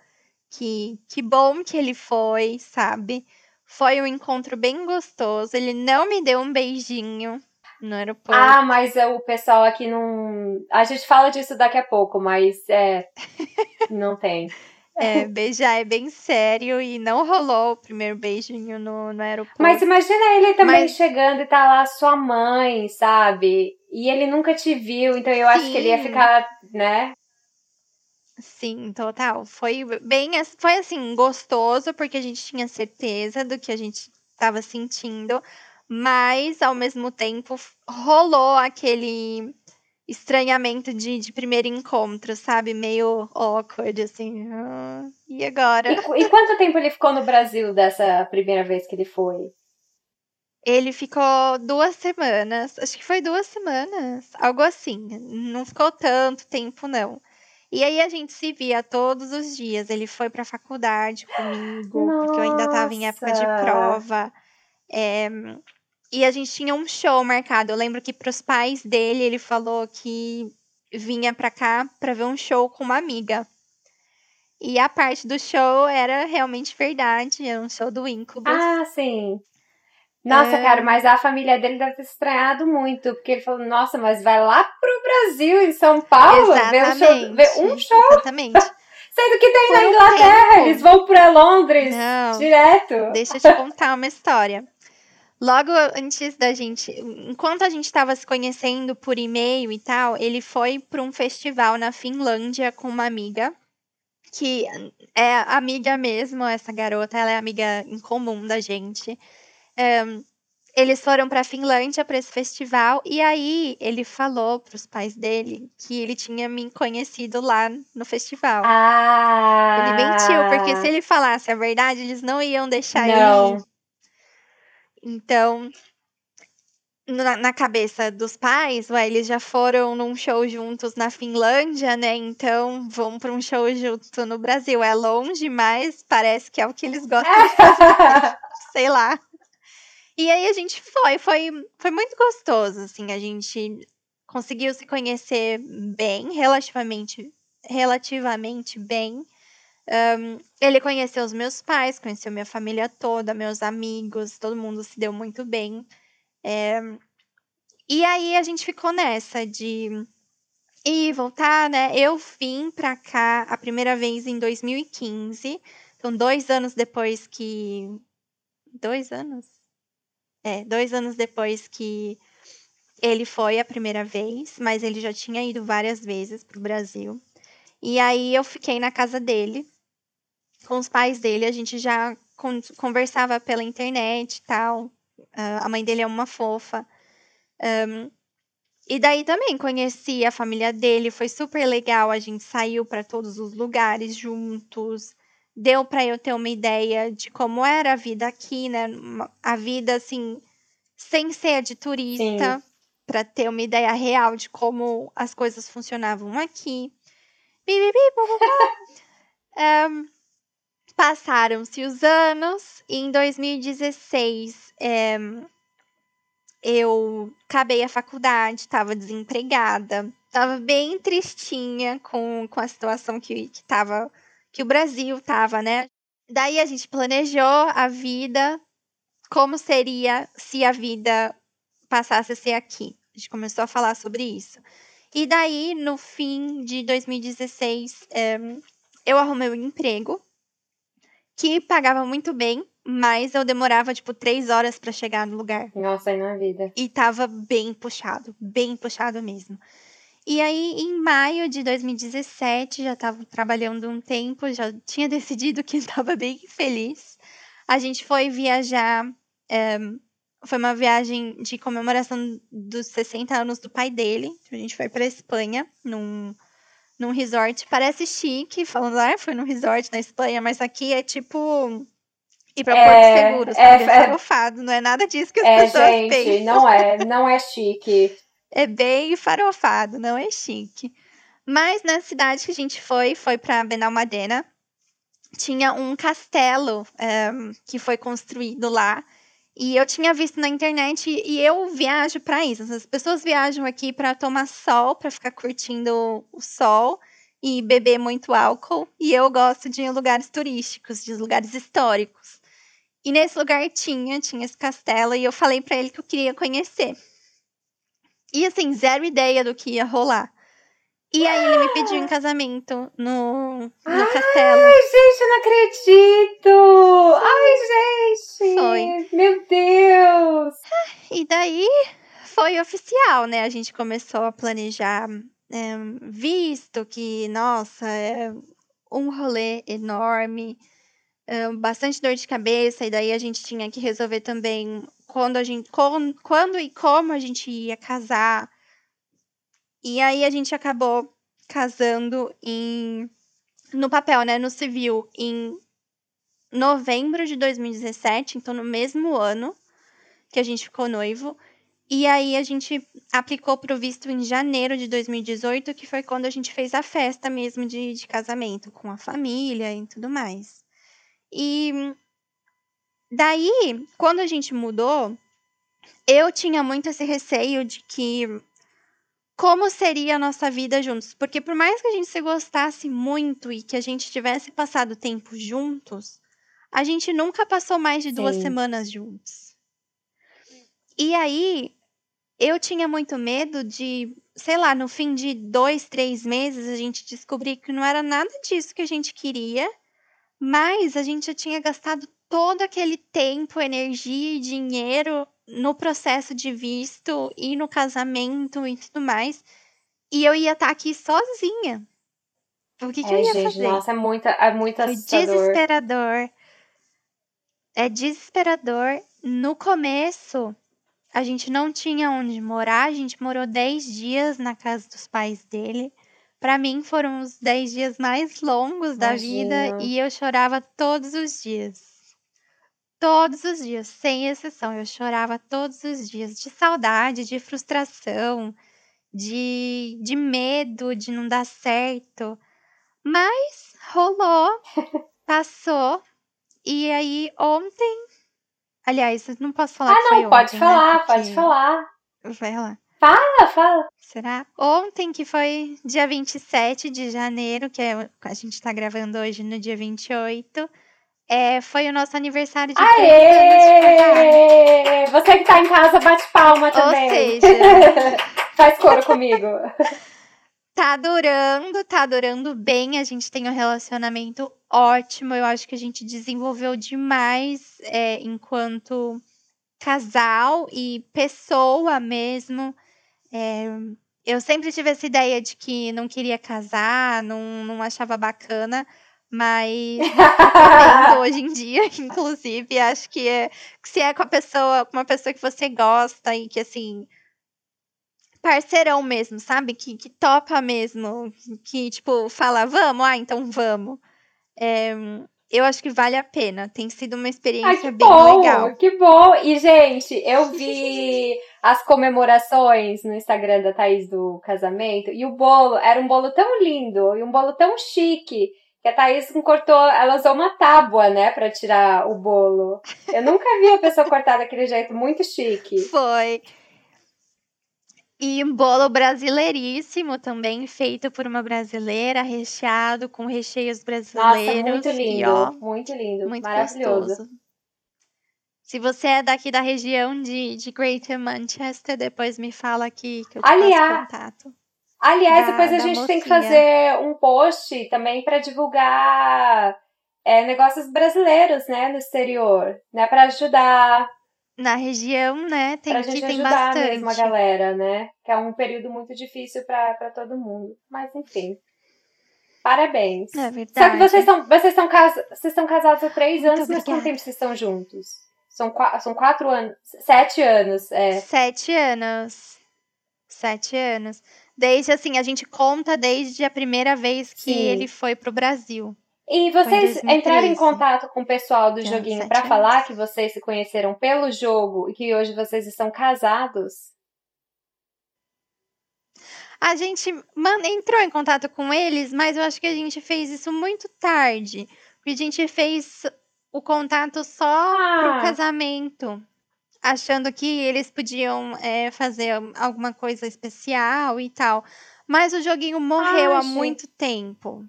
[SPEAKER 1] Que que bom que ele foi, sabe? Foi um encontro bem gostoso. Ele não me deu um beijinho no aeroporto.
[SPEAKER 2] Ah, mas é, o pessoal aqui não. A gente fala disso daqui a pouco, mas é. não tem.
[SPEAKER 1] É, beijar é bem sério e não rolou o primeiro beijinho no, no aeroporto.
[SPEAKER 2] Mas imagina ele também Mas... chegando e tá lá sua mãe, sabe? E ele nunca te viu, então eu Sim. acho que ele ia ficar, né?
[SPEAKER 1] Sim, total. Foi bem, foi assim, gostoso, porque a gente tinha certeza do que a gente estava sentindo, mas ao mesmo tempo rolou aquele estranhamento de, de primeiro encontro, sabe? Meio awkward, assim. Ah, e agora?
[SPEAKER 2] E, e quanto tempo ele ficou no Brasil dessa primeira vez que ele foi?
[SPEAKER 1] Ele ficou duas semanas, acho que foi duas semanas, algo assim. Não ficou tanto tempo, não. E aí a gente se via todos os dias. Ele foi para a faculdade comigo, Nossa. porque eu ainda estava em época de prova. É, e a gente tinha um show marcado. Eu lembro que para os pais dele, ele falou que vinha para cá para ver um show com uma amiga. E a parte do show era realmente verdade, era um show do Incubus.
[SPEAKER 2] Ah, sim. Nossa, é... cara, mas a família dele deve ter estranhado muito, porque ele falou, nossa, mas vai lá pro Brasil, em São Paulo, ver um show. Ver um show.
[SPEAKER 1] Exatamente.
[SPEAKER 2] Sendo que tem Por na Inglaterra, um eles vão para Londres Não, direto.
[SPEAKER 1] Deixa eu te contar uma história. Logo antes da gente, enquanto a gente estava se conhecendo por e-mail e tal, ele foi para um festival na Finlândia com uma amiga, que é amiga mesmo, essa garota, ela é amiga em comum da gente. Um, eles foram para a Finlândia para esse festival e aí ele falou para os pais dele que ele tinha me conhecido lá no festival.
[SPEAKER 2] Ah.
[SPEAKER 1] Ele mentiu porque se ele falasse a verdade eles não iam deixar não. ele então, na, na, cabeça dos pais, ué, eles já foram num show juntos na Finlândia, né? Então vão para um show junto no Brasil. É longe, mas parece que é o que eles gostam de fazer. Sei lá. E aí a gente foi, foi, foi muito gostoso, assim, a gente conseguiu se conhecer bem, relativamente, relativamente bem. Ele conheceu os meus pais, conheceu minha família toda, meus amigos, todo mundo se deu muito bem. É, e aí a gente ficou nessa de ir voltar, né? Eu vim pra cá a primeira vez em 2015, então dois anos depois que. Dois anos? É, dois anos depois que ele foi a primeira vez, mas ele já tinha ido várias vezes pro Brasil. E aí eu fiquei na casa dele com os pais dele, a gente já conversava pela internet e tal. Uh, a mãe dele é uma fofa. Um, e daí também conheci a família dele, foi super legal. A gente saiu para todos os lugares juntos. Deu para eu ter uma ideia de como era a vida aqui, né? A vida assim, sem ser de turista, para ter uma ideia real de como as coisas funcionavam aqui. Um, Passaram-se os anos e em 2016 é, eu acabei a faculdade, estava desempregada, estava bem tristinha com, com a situação que, que, tava, que o Brasil estava, né? Daí a gente planejou a vida, como seria se a vida passasse a ser aqui. A gente começou a falar sobre isso. E daí, no fim de 2016, é, eu arrumei um emprego que pagava muito bem, mas eu demorava, tipo, três horas para chegar no lugar.
[SPEAKER 2] Nossa, aí na vida.
[SPEAKER 1] E tava bem puxado, bem puxado mesmo. E aí, em maio de 2017, já tava trabalhando um tempo, já tinha decidido que estava bem feliz. A gente foi viajar. É, foi uma viagem de comemoração dos 60 anos do pai dele. A gente foi pra Espanha, num, num resort. Parece chique, falando, ah, foi num resort na Espanha, mas aqui é tipo ir pra é, Porto Seguro, sabe? É, é farofado, não é nada disso que as é, pessoas gente, pensam.
[SPEAKER 2] Não é, não é chique.
[SPEAKER 1] É bem farofado, não é chique. Mas na cidade que a gente foi, foi para Benalmadena, tinha um castelo eh, que foi construído lá. E eu tinha visto na internet e eu viajo para isso. As pessoas viajam aqui para tomar sol, para ficar curtindo o sol e beber muito álcool. E eu gosto de lugares turísticos, de lugares históricos. E nesse lugar tinha, tinha esse castelo e eu falei para ele que eu queria conhecer. E assim, zero ideia do que ia rolar. E aí ele me pediu em casamento no, no Ai, castelo.
[SPEAKER 2] Ai, gente, eu não acredito! Ai, gente! Foi. Meu Deus!
[SPEAKER 1] E daí foi oficial, né? A gente começou a planejar, é, visto que, nossa, é um rolê enorme, é, bastante dor de cabeça, e daí a gente tinha que resolver também quando a gente. Quando e como a gente ia casar e aí a gente acabou casando em no papel, né, no civil, em novembro de 2017, então no mesmo ano que a gente ficou noivo. E aí a gente aplicou para o visto em janeiro de 2018, que foi quando a gente fez a festa mesmo de, de casamento, com a família e tudo mais. E daí, quando a gente mudou, eu tinha muito esse receio de que como seria a nossa vida juntos. Porque por mais que a gente se gostasse muito e que a gente tivesse passado tempo juntos, a gente nunca passou mais de duas Sim. semanas juntos. E aí, eu tinha muito medo de, sei lá, no fim de dois, três meses, a gente descobrir que não era nada disso que a gente queria, mas a gente já tinha gastado todo aquele tempo, energia e dinheiro no processo de visto e no casamento e tudo mais. E eu ia estar tá aqui sozinha. O que, que é, eu ia gente, fazer?
[SPEAKER 2] Nossa, é muita, é muito assustador.
[SPEAKER 1] desesperador. É desesperador. No começo, a gente não tinha onde morar. A gente morou 10 dias na casa dos pais dele. Para mim, foram os 10 dias mais longos da vida e eu chorava todos os dias. Todos os dias, sem exceção, eu chorava todos os dias de saudade, de frustração, de, de medo de não dar certo. Mas rolou, passou. E aí ontem, aliás, não posso falar
[SPEAKER 2] ah,
[SPEAKER 1] que
[SPEAKER 2] foi
[SPEAKER 1] não,
[SPEAKER 2] pode né, falar, né? pode falar.
[SPEAKER 1] Vai lá.
[SPEAKER 2] Fala, fala.
[SPEAKER 1] Será? Ontem, que foi dia 27 de janeiro, que é, a gente tá gravando hoje no dia 28, é, foi o nosso aniversário de
[SPEAKER 2] Aê! Você que tá em casa, bate palma também. Ou seja... Faz coro comigo.
[SPEAKER 1] Tá durando, tá durando bem. A gente tem um relacionamento ótimo. Eu acho que a gente desenvolveu demais é, enquanto casal e pessoa mesmo. É, eu sempre tive essa ideia de que não queria casar, não, não achava bacana. Mas hoje em dia, inclusive, acho que é que se é com a pessoa, com uma pessoa que você gosta e que assim parceirão mesmo, sabe? Que, que topa mesmo, que tipo fala, vamos, ah, então vamos. É, eu acho que vale a pena. Tem sido uma experiência Ai, bem
[SPEAKER 2] bom,
[SPEAKER 1] legal.
[SPEAKER 2] Que bom! E, gente, eu vi as comemorações no Instagram da Thaís do casamento e o bolo era um bolo tão lindo e um bolo tão chique que a Thaís cortou, ela usou uma tábua, né, para tirar o bolo. Eu nunca vi a pessoa cortar daquele jeito muito chique.
[SPEAKER 1] Foi. E um bolo brasileiríssimo também, feito por uma brasileira, recheado com recheios brasileiros.
[SPEAKER 2] Nossa, muito lindo, e, ó, muito lindo, muito maravilhoso. Gostoso.
[SPEAKER 1] Se você é daqui da região de, de Greater Manchester, depois me fala aqui que eu te Aliás, contato.
[SPEAKER 2] Aliás, da, depois a gente mocinha. tem que fazer um post também para divulgar é, negócios brasileiros, né, no exterior, né, para ajudar
[SPEAKER 1] na região, né, tem
[SPEAKER 2] pra gente
[SPEAKER 1] tem
[SPEAKER 2] ajudar
[SPEAKER 1] bastante.
[SPEAKER 2] mesmo a galera, né, que é um período muito difícil para todo mundo, mas enfim. Parabéns.
[SPEAKER 1] É verdade.
[SPEAKER 2] Só que vocês são, vocês cas, vocês casados há três
[SPEAKER 1] Muito
[SPEAKER 2] anos, mas
[SPEAKER 1] obrigada.
[SPEAKER 2] quanto tempo vocês estão juntos? São, são quatro anos. Sete anos, é.
[SPEAKER 1] Sete anos. Sete anos. Desde assim, a gente conta desde a primeira vez que
[SPEAKER 2] Sim.
[SPEAKER 1] ele foi pro Brasil.
[SPEAKER 2] E vocês
[SPEAKER 1] 2013.
[SPEAKER 2] entraram em contato com o pessoal do joguinho
[SPEAKER 1] anos.
[SPEAKER 2] falar que vocês se conheceram pelo jogo e que hoje vocês estão casados?
[SPEAKER 1] A gente man- entrou em contato com eles, mas eu acho que a gente fez isso muito tarde. Porque a gente fez o contato só pro
[SPEAKER 2] Ah.
[SPEAKER 1] casamento. Achando que eles podiam é, fazer alguma coisa especial e tal. Mas o joguinho morreu
[SPEAKER 2] Ah,
[SPEAKER 1] há
[SPEAKER 2] gente.
[SPEAKER 1] muito tempo.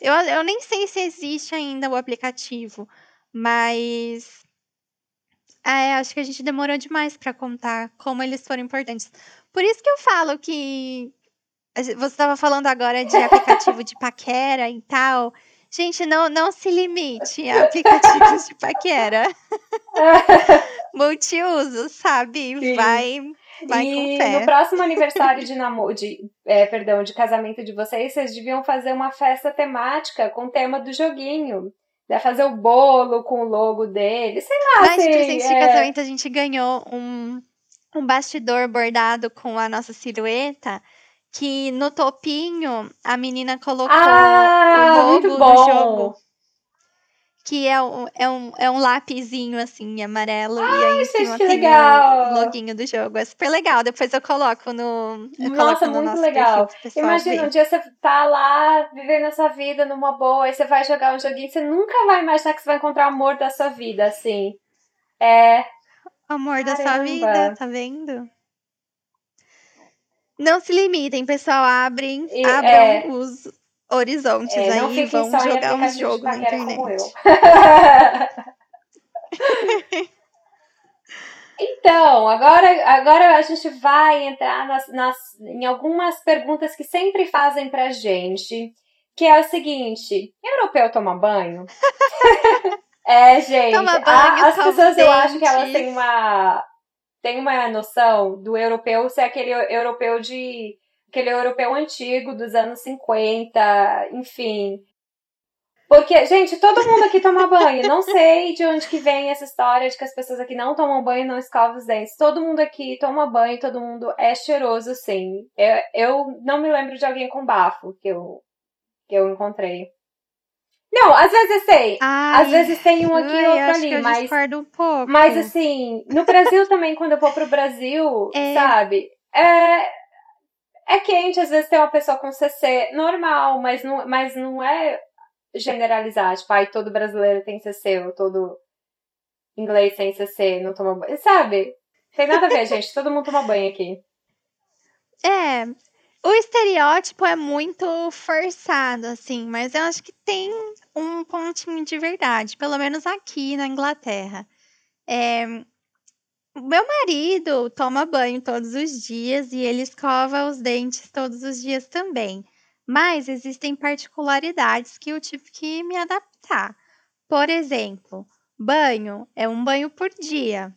[SPEAKER 1] Eu, eu nem sei se existe ainda o aplicativo, mas. É, acho que a gente demorou demais pra contar como eles foram importantes. Por isso que eu falo que. a gen- Você estava falando agora de aplicativo de paquera e tal. Gente, não, não se limite a aplicativos de paquera. Multiuso, sabe?
[SPEAKER 2] Sim.
[SPEAKER 1] Vai, vai
[SPEAKER 2] e no próximo aniversário de namoro, de, é, perdão, de casamento de vocês, vocês deviam fazer uma festa temática com o tema do joguinho. Deve fazer o bolo com o logo dele, sei lá,
[SPEAKER 1] Mas de
[SPEAKER 2] assim,
[SPEAKER 1] presente de
[SPEAKER 2] é.
[SPEAKER 1] casamento a gente ganhou um, um bastidor bordado com a nossa silhueta. Que no topinho a menina colocou
[SPEAKER 2] Ah,
[SPEAKER 1] o logo do jogo. Que é um, é um, é um lapisinho assim, amarelo. e aí em
[SPEAKER 2] gente,
[SPEAKER 1] cima
[SPEAKER 2] que
[SPEAKER 1] tem
[SPEAKER 2] legal.
[SPEAKER 1] o loguinho do jogo. É super legal. Depois eu coloco no. Eu
[SPEAKER 2] Nossa,
[SPEAKER 1] coloco no
[SPEAKER 2] muito
[SPEAKER 1] nosso
[SPEAKER 2] legal.
[SPEAKER 1] perfil
[SPEAKER 2] Imagina,
[SPEAKER 1] ver.
[SPEAKER 2] um dia você tá lá vivendo a sua vida numa boa, e você vai jogar um joguinho, você nunca vai imaginar que você vai encontrar o amor da sua vida, assim. É,
[SPEAKER 1] Amor da sua
[SPEAKER 2] Caramba.
[SPEAKER 1] vida, tá vendo? Não se limitem, pessoal. Abrem,
[SPEAKER 2] E,
[SPEAKER 1] abram
[SPEAKER 2] é.
[SPEAKER 1] os horizontes
[SPEAKER 2] é,
[SPEAKER 1] aí,
[SPEAKER 2] fiquem
[SPEAKER 1] vão jogar uns
[SPEAKER 2] de
[SPEAKER 1] jogos na internet.
[SPEAKER 2] Então, agora, agora a gente vai entrar nas, nas- em algumas perguntas que sempre fazem pra gente, que é o seguinte, europeu toma banho? é, gente,
[SPEAKER 1] Toma
[SPEAKER 2] a-
[SPEAKER 1] banho,
[SPEAKER 2] as
[SPEAKER 1] escova
[SPEAKER 2] pessoas eu acho que elas têm uma, têm uma noção do europeu ser aquele europeu de, aquele europeu antigo dos anos 50, enfim... Porque, gente, todo mundo aqui toma banho. Não sei de onde que vem essa história de que as pessoas aqui não tomam banho e não escovam os dentes. Todo mundo aqui toma banho, todo mundo é cheiroso, sim. Eu, eu não me lembro de alguém com bafo que eu, que eu encontrei. Não, às vezes tem.
[SPEAKER 1] Ai,
[SPEAKER 2] Às vezes tem um aqui e outro ali, mas
[SPEAKER 1] discordo um pouco.
[SPEAKER 2] mas assim, no Brasil também, quando eu vou pro Brasil,
[SPEAKER 1] É.
[SPEAKER 2] sabe? É, é quente, às vezes tem uma pessoa com CC normal, mas não, mas não é generalizar, tipo, ai, todo brasileiro tem CC, ou todo inglês tem CC, não toma banho. Sabe? Tem nada a ver, gente. Todo mundo toma banho aqui.
[SPEAKER 1] É, o estereótipo é muito forçado, assim, mas eu acho que tem um pontinho de verdade, pelo menos aqui na Inglaterra. É, meu marido toma banho todos os dias e ele escova os dentes todos os dias também. Mas existem particularidades que eu tive que me adaptar. Por exemplo, banho é um banho por dia.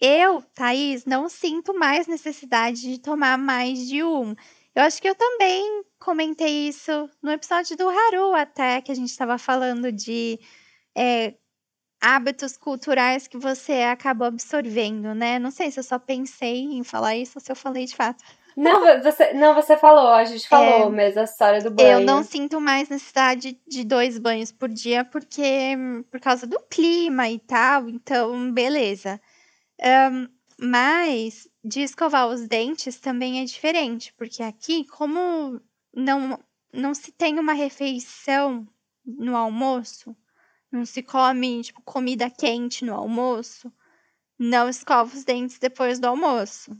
[SPEAKER 1] Eu, Thaís, não sinto mais necessidade de tomar mais de um. Eu acho que eu também comentei isso no episódio do Haru, até que a gente estava falando de é, hábitos culturais que você acabou absorvendo, né? Não sei se eu só pensei em falar isso ou se eu falei de fato.
[SPEAKER 2] Não, você, não, você falou, a gente falou
[SPEAKER 1] É.
[SPEAKER 2] mesmo a história do banho.
[SPEAKER 1] Eu não sinto mais necessidade de dois banhos por dia, porque por causa do clima e tal, então beleza. Mas de escovar os dentes também é diferente, porque aqui, como não, não se tem uma refeição no almoço, não se come tipo, comida quente no almoço, não escova os dentes depois do almoço.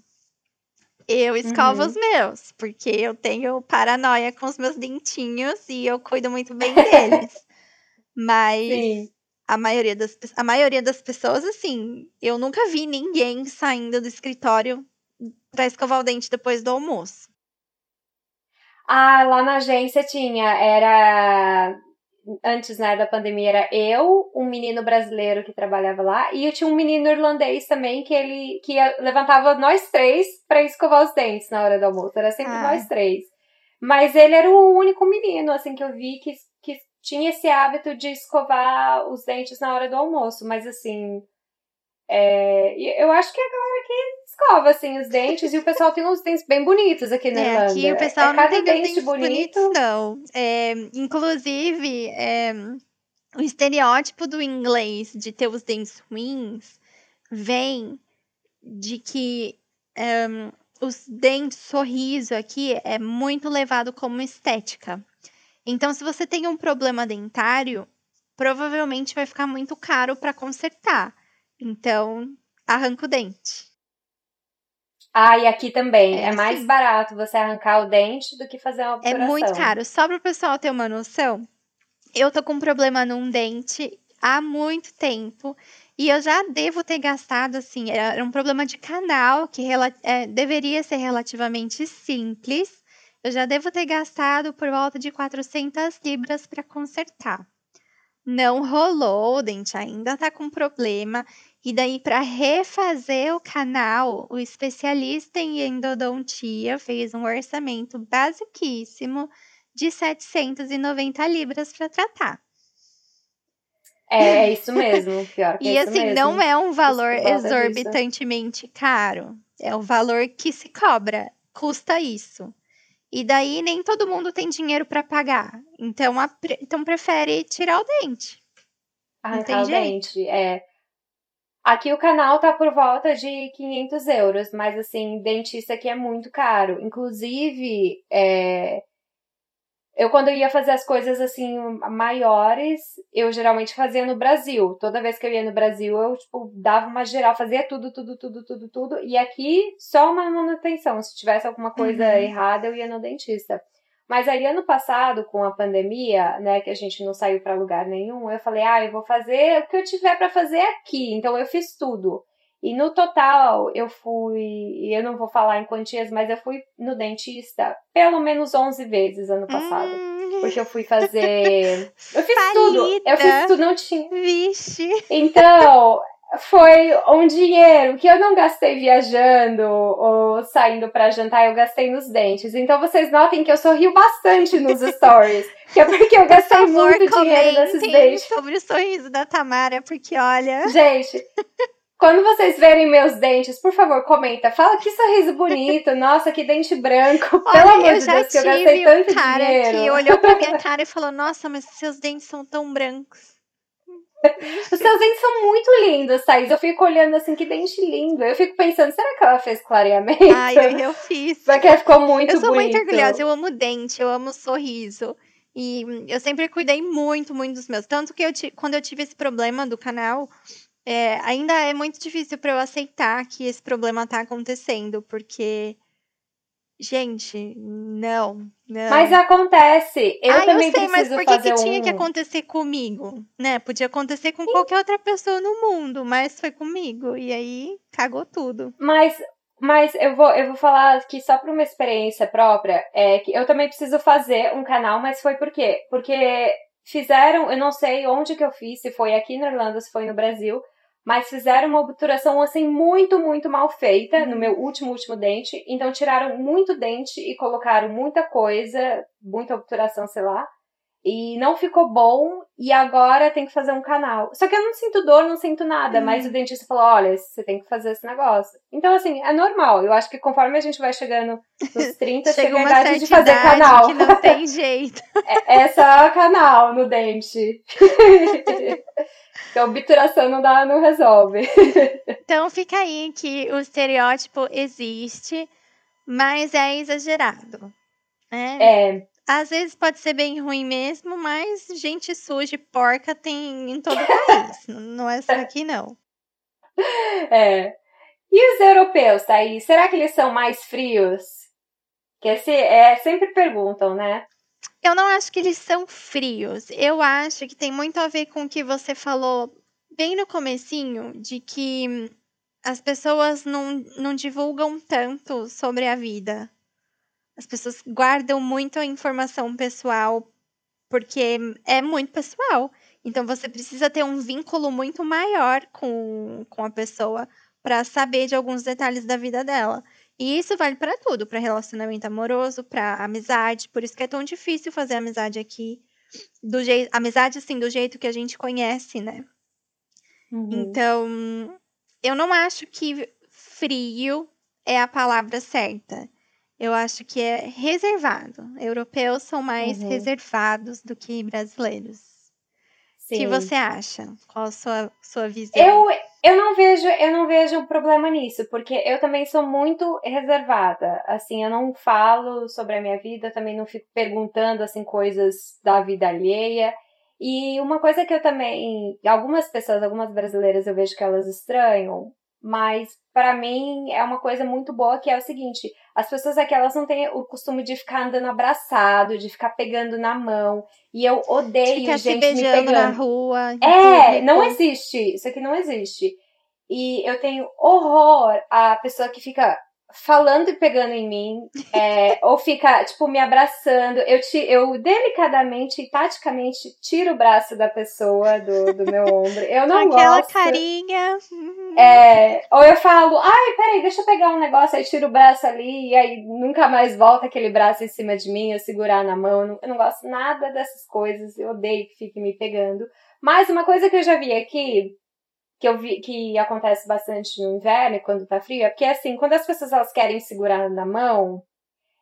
[SPEAKER 1] Eu escovo
[SPEAKER 2] Uhum.
[SPEAKER 1] os meus, porque eu tenho paranoia com os meus dentinhos e eu cuido muito bem deles. Mas
[SPEAKER 2] Sim.
[SPEAKER 1] A maioria das, a maioria das pessoas, assim, eu nunca vi ninguém saindo do escritório pra escovar o dente depois do almoço.
[SPEAKER 2] Ah, lá na agência tinha, era antes, né, da pandemia, era eu, um menino brasileiro que trabalhava lá, e eu tinha um menino irlandês também que ele que levantava nós três pra escovar os dentes na hora do almoço. Era sempre
[SPEAKER 1] Ah.
[SPEAKER 2] nós três. Mas ele era o único menino, assim, que eu vi que tinha esse hábito de escovar os dentes na hora do almoço. Mas, assim, é, eu acho que a galera que escova, assim, os dentes. E o pessoal tem uns dentes bem bonitos aqui na
[SPEAKER 1] É,
[SPEAKER 2] Irlanda.
[SPEAKER 1] aqui o pessoal
[SPEAKER 2] é
[SPEAKER 1] não
[SPEAKER 2] cada
[SPEAKER 1] tem
[SPEAKER 2] dente
[SPEAKER 1] dentes
[SPEAKER 2] bonito.
[SPEAKER 1] bonitos, não. É, inclusive, é, o estereótipo do inglês de ter os dentes ruins vem de que é, os dentes, sorriso aqui é muito levado como estética. Então, se você tem um problema dentário, provavelmente vai ficar muito caro para consertar. Então, arranca o dente.
[SPEAKER 2] Ah, e aqui também.
[SPEAKER 1] É
[SPEAKER 2] É, mais
[SPEAKER 1] assim.
[SPEAKER 2] barato você arrancar o dente do que fazer uma
[SPEAKER 1] É
[SPEAKER 2] obturação.
[SPEAKER 1] muito caro. Só para o pessoal ter uma noção, eu tô com um problema num dente há muito tempo e eu já devo ter gastado, assim, era um problema de canal que é, deveria ser relativamente simples. Eu já devo ter gastado por volta de 400 libras para consertar. Não rolou, o dente ainda tá com problema. E daí, para refazer o canal, o especialista em endodontia fez um orçamento basiquíssimo de 790 libras para tratar.
[SPEAKER 2] É, é isso mesmo. Pior que
[SPEAKER 1] E
[SPEAKER 2] é isso
[SPEAKER 1] assim,
[SPEAKER 2] mesmo.
[SPEAKER 1] não é um valor exorbitantemente caro. É o valor que se cobra. Custa isso. E daí nem todo mundo tem dinheiro para pagar. Então, a então prefere tirar o dente.
[SPEAKER 2] Arrancar
[SPEAKER 1] tem
[SPEAKER 2] o dente, é. Aqui o canal tá por volta de 500 euros, mas assim, dentista aqui é muito caro. Inclusive, é, eu quando eu ia fazer as coisas assim maiores, eu geralmente fazia no Brasil. Toda vez que eu ia no Brasil, eu tipo dava uma geral, fazia tudo, tudo, tudo, tudo, tudo. E aqui só uma manutenção. Se tivesse alguma coisa
[SPEAKER 1] Uhum.
[SPEAKER 2] errada, eu ia no dentista. Mas aí ano passado, com a pandemia, né, que a gente não saiu pra lugar nenhum, eu falei, ah, eu vou fazer o que eu tiver pra fazer aqui. Então eu fiz tudo. E no total, eu fui, eu não vou falar em quantias, mas eu fui no dentista pelo menos 11 vezes ano passado.
[SPEAKER 1] Hum,
[SPEAKER 2] Porque eu fui fazer. Eu fiz tudo. Eu fiz tudo, não tinha.
[SPEAKER 1] vixe.
[SPEAKER 2] Então, foi um dinheiro que eu não gastei viajando ou saindo pra jantar, eu gastei nos dentes. Então vocês notem que eu sorrio bastante nos stories. Que é porque eu
[SPEAKER 1] Por
[SPEAKER 2] gastei
[SPEAKER 1] favor,
[SPEAKER 2] muito dinheiro nesses dentes.
[SPEAKER 1] sobre o sorriso da Tamara, porque olha.
[SPEAKER 2] Gente, quando vocês verem meus dentes, por favor, comenta. Fala que sorriso bonito. Nossa, que dente branco. Pelo
[SPEAKER 1] Olha,
[SPEAKER 2] amor
[SPEAKER 1] eu
[SPEAKER 2] de Deus, que eu gastei tanto
[SPEAKER 1] um cara
[SPEAKER 2] dinheiro.
[SPEAKER 1] que olhou pra minha cara e falou: Nossa, mas seus dentes são tão brancos.
[SPEAKER 2] Os seus dentes são muito lindos, Thaís. Eu fico olhando assim, que dente lindo. Eu fico pensando, será que ela fez clareamento?
[SPEAKER 1] Ai, eu, eu fiz.
[SPEAKER 2] Porque ficou muito
[SPEAKER 1] Eu sou
[SPEAKER 2] bonito.
[SPEAKER 1] muito orgulhosa, eu amo dente, eu amo sorriso. E eu sempre cuidei muito, muito dos meus. Tanto que eu quando eu tive esse problema do canal, é, ainda é muito difícil pra eu aceitar que esse problema tá acontecendo, porque. Gente, não, não.
[SPEAKER 2] Mas acontece. Eu
[SPEAKER 1] ah,
[SPEAKER 2] também
[SPEAKER 1] eu sei, mas por que, que tinha
[SPEAKER 2] um.
[SPEAKER 1] que acontecer comigo? Né? Podia acontecer com qualquer outra pessoa no mundo, mas foi comigo. E aí cagou tudo.
[SPEAKER 2] Mas, mas eu vou, eu vou falar aqui só por uma experiência própria. É que eu também preciso fazer um canal, mas foi por quê? Porque fizeram, eu não sei onde que eu fiz, se foi aqui na Irlanda, se foi no Brasil, mas fizeram uma obturação assim muito, muito mal feita no meu último, último dente. Então tiraram muito dente e colocaram muita coisa, muita obturação, sei lá. E não ficou bom, e agora tem que fazer um canal. Só que eu não sinto dor, não sinto nada,
[SPEAKER 1] Hum.
[SPEAKER 2] mas o dentista falou: olha, você tem que fazer esse negócio. Então, assim, é normal. Eu acho que conforme a gente vai chegando nos 30, chega,
[SPEAKER 1] Chega
[SPEAKER 2] a idade de fazer
[SPEAKER 1] idade
[SPEAKER 2] canal.
[SPEAKER 1] que não tem jeito.
[SPEAKER 2] É, é só canal no dente. A obturação não dá, não resolve.
[SPEAKER 1] Então fica aí que o estereótipo existe, mas é exagerado. Né?
[SPEAKER 2] É,
[SPEAKER 1] Às vezes pode ser bem ruim mesmo, mas gente suja e porca tem em todo o país. Não é só aqui, não.
[SPEAKER 2] é. E os europeus, Thaís? Será que eles são mais frios? Que esse, é, sempre perguntam, né?
[SPEAKER 1] Eu não acho que eles são frios. Eu acho que tem muito a ver com o que você falou bem no comecinho, de que hum, as pessoas não, não divulgam tanto sobre a vida. As pessoas guardam muito a informação pessoal, porque é muito pessoal. Então você precisa ter um vínculo muito maior com, com a pessoa para saber de alguns detalhes da vida dela. E isso vale para tudo, para relacionamento amoroso, para amizade, por isso que é tão difícil fazer amizade aqui, do jeito, amizade assim do jeito que a gente conhece, né? Uhum. Então, eu não acho que frio é a palavra certa. Eu acho que é reservado. Europeus são mais uhum. reservados do que brasileiros. O que você acha? Qual a sua, sua visão?
[SPEAKER 2] Eu, eu não vejo eu não vejo problema nisso, porque eu também sou muito reservada. Assim, eu não falo sobre a minha vida, também não fico perguntando assim coisas da vida alheia. E uma coisa que eu também, algumas pessoas, algumas brasileiras eu vejo que elas estranham, mas para mim é uma coisa muito boa que é o seguinte: as pessoas aqui elas não têm o costume de ficar andando abraçado, de ficar pegando na mão. E eu odeio Fica gente se beijando me pegando.
[SPEAKER 1] na rua.
[SPEAKER 2] É, não existe. Isso aqui não existe. E eu tenho horror a pessoa que fica falando e pegando em mim, é, ou fica, tipo, me abraçando. Eu, te, eu delicadamente e taticamente tiro o braço da pessoa do, do meu ombro. Eu não
[SPEAKER 1] Aquela
[SPEAKER 2] gosto.
[SPEAKER 1] Aquela carinha.
[SPEAKER 2] É, ou eu falo, ai, peraí, deixa eu pegar um negócio, aí tiro o braço ali, e aí nunca mais volta aquele braço em cima de mim, eu segurar na mão. Eu não, eu não gosto nada dessas coisas, eu odeio que fique me pegando. Mas uma coisa que eu já vi aqui, que eu vi que acontece bastante no inverno quando tá frio, é porque assim, quando as pessoas elas querem segurar na mão,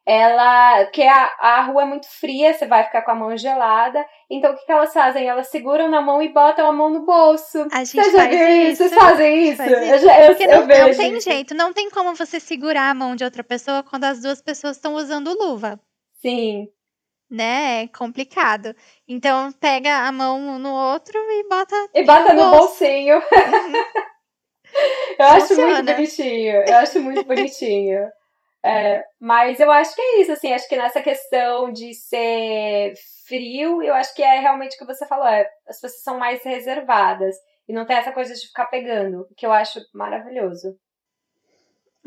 [SPEAKER 2] ela. Porque a, a rua é muito fria, você vai ficar com a mão gelada. Então o que, que elas fazem? Elas seguram na mão e botam a mão no bolso.
[SPEAKER 1] A gente Você já viu isso?
[SPEAKER 2] Vocês fazem isso?
[SPEAKER 1] Faz isso. Eu, eu, eu não, vejo não tem jeito, não tem como você segurar a mão de outra pessoa quando as duas pessoas estão usando luva.
[SPEAKER 2] Sim
[SPEAKER 1] né? É complicado. Então pega a mão um no outro e bota.
[SPEAKER 2] E bota no, no bolsinho. Uhum. eu acho muito bonitinho. Eu acho muito bonitinho. É, mas eu acho que é isso, assim, acho que nessa questão de ser frio, eu acho que é realmente o que você falou, é, as pessoas são mais reservadas e não tem essa coisa de ficar pegando, que eu acho maravilhoso.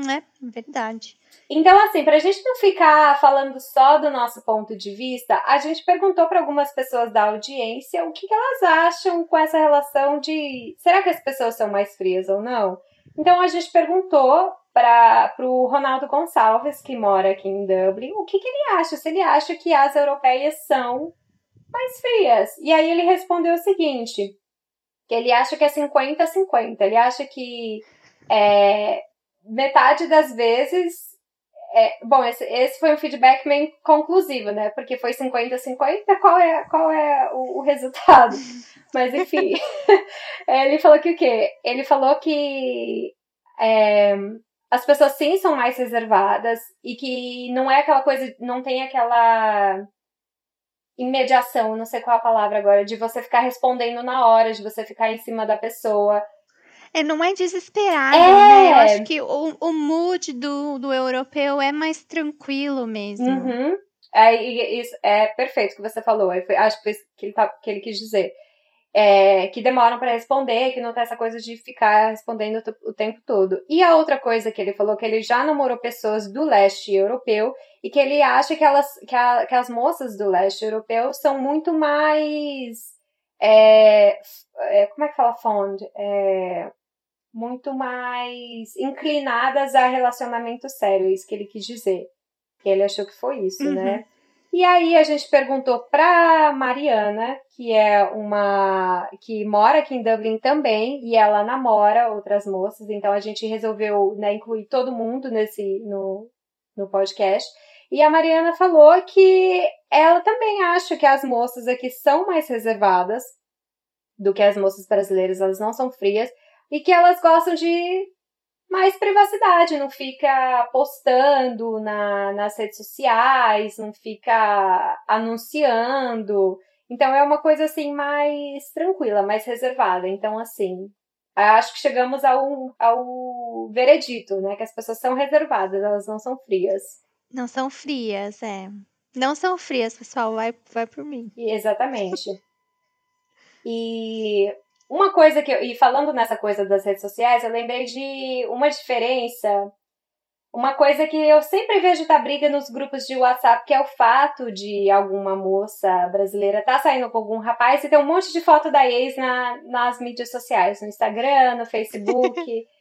[SPEAKER 1] É, verdade.
[SPEAKER 2] Então, assim, para a gente não ficar falando só do nosso ponto de vista, a gente perguntou para algumas pessoas da audiência o que, que elas acham com essa relação de será que as pessoas são mais frias ou não? Então, a gente perguntou para o Ronaldo Gonçalves, que mora aqui em Dublin, o que, que ele acha, se ele acha que as europeias são mais frias. E aí ele respondeu o seguinte, que ele acha que é 50-50, ele acha que é, metade das vezes. É, bom, esse, esse foi um feedback meio conclusivo, né? Porque foi 50-50, qual é, qual é o, o resultado? Mas enfim, ele falou que o quê? Ele falou que é, as pessoas sim são mais reservadas e que não é aquela coisa, não tem aquela imediação, não sei qual a palavra agora, de você ficar respondendo na hora, de você ficar em cima da pessoa.
[SPEAKER 1] É, não é desesperado, é. né? Eu acho que o, o mood do, do europeu é mais tranquilo mesmo.
[SPEAKER 2] Uhum. É, isso, é perfeito o que você falou. Acho que foi isso que ele, tá, que ele quis dizer. É, que demoram para responder, que não tem essa coisa de ficar respondendo o tempo todo. E a outra coisa que ele falou, que ele já namorou pessoas do leste europeu e que ele acha que, elas, que, a, que as moças do leste europeu são muito mais. É, é, como é que fala fond? É, muito mais inclinadas a relacionamento sério, é isso que ele quis dizer. Que ele achou que foi isso, uhum. né? E aí a gente perguntou pra Mariana, que é uma que mora aqui em Dublin também, e ela namora outras moças, então a gente resolveu né, incluir todo mundo nesse no, no podcast. E a Mariana falou que ela também acha que as moças aqui são mais reservadas do que as moças brasileiras, elas não são frias, e que elas gostam de mais privacidade, não fica postando na, nas redes sociais, não fica anunciando. Então é uma coisa assim mais tranquila, mais reservada. Então, assim, acho que chegamos ao, ao veredito, né? Que as pessoas são reservadas, elas não são frias.
[SPEAKER 1] Não são frias, é. Não são frias, pessoal, vai, vai por mim.
[SPEAKER 2] Exatamente. e uma coisa que eu, e falando nessa coisa das redes sociais, eu lembrei de uma diferença, uma coisa que eu sempre vejo da briga nos grupos de WhatsApp, que é o fato de alguma moça brasileira tá saindo com algum rapaz e ter um monte de foto da ex na, nas mídias sociais, no Instagram, no Facebook.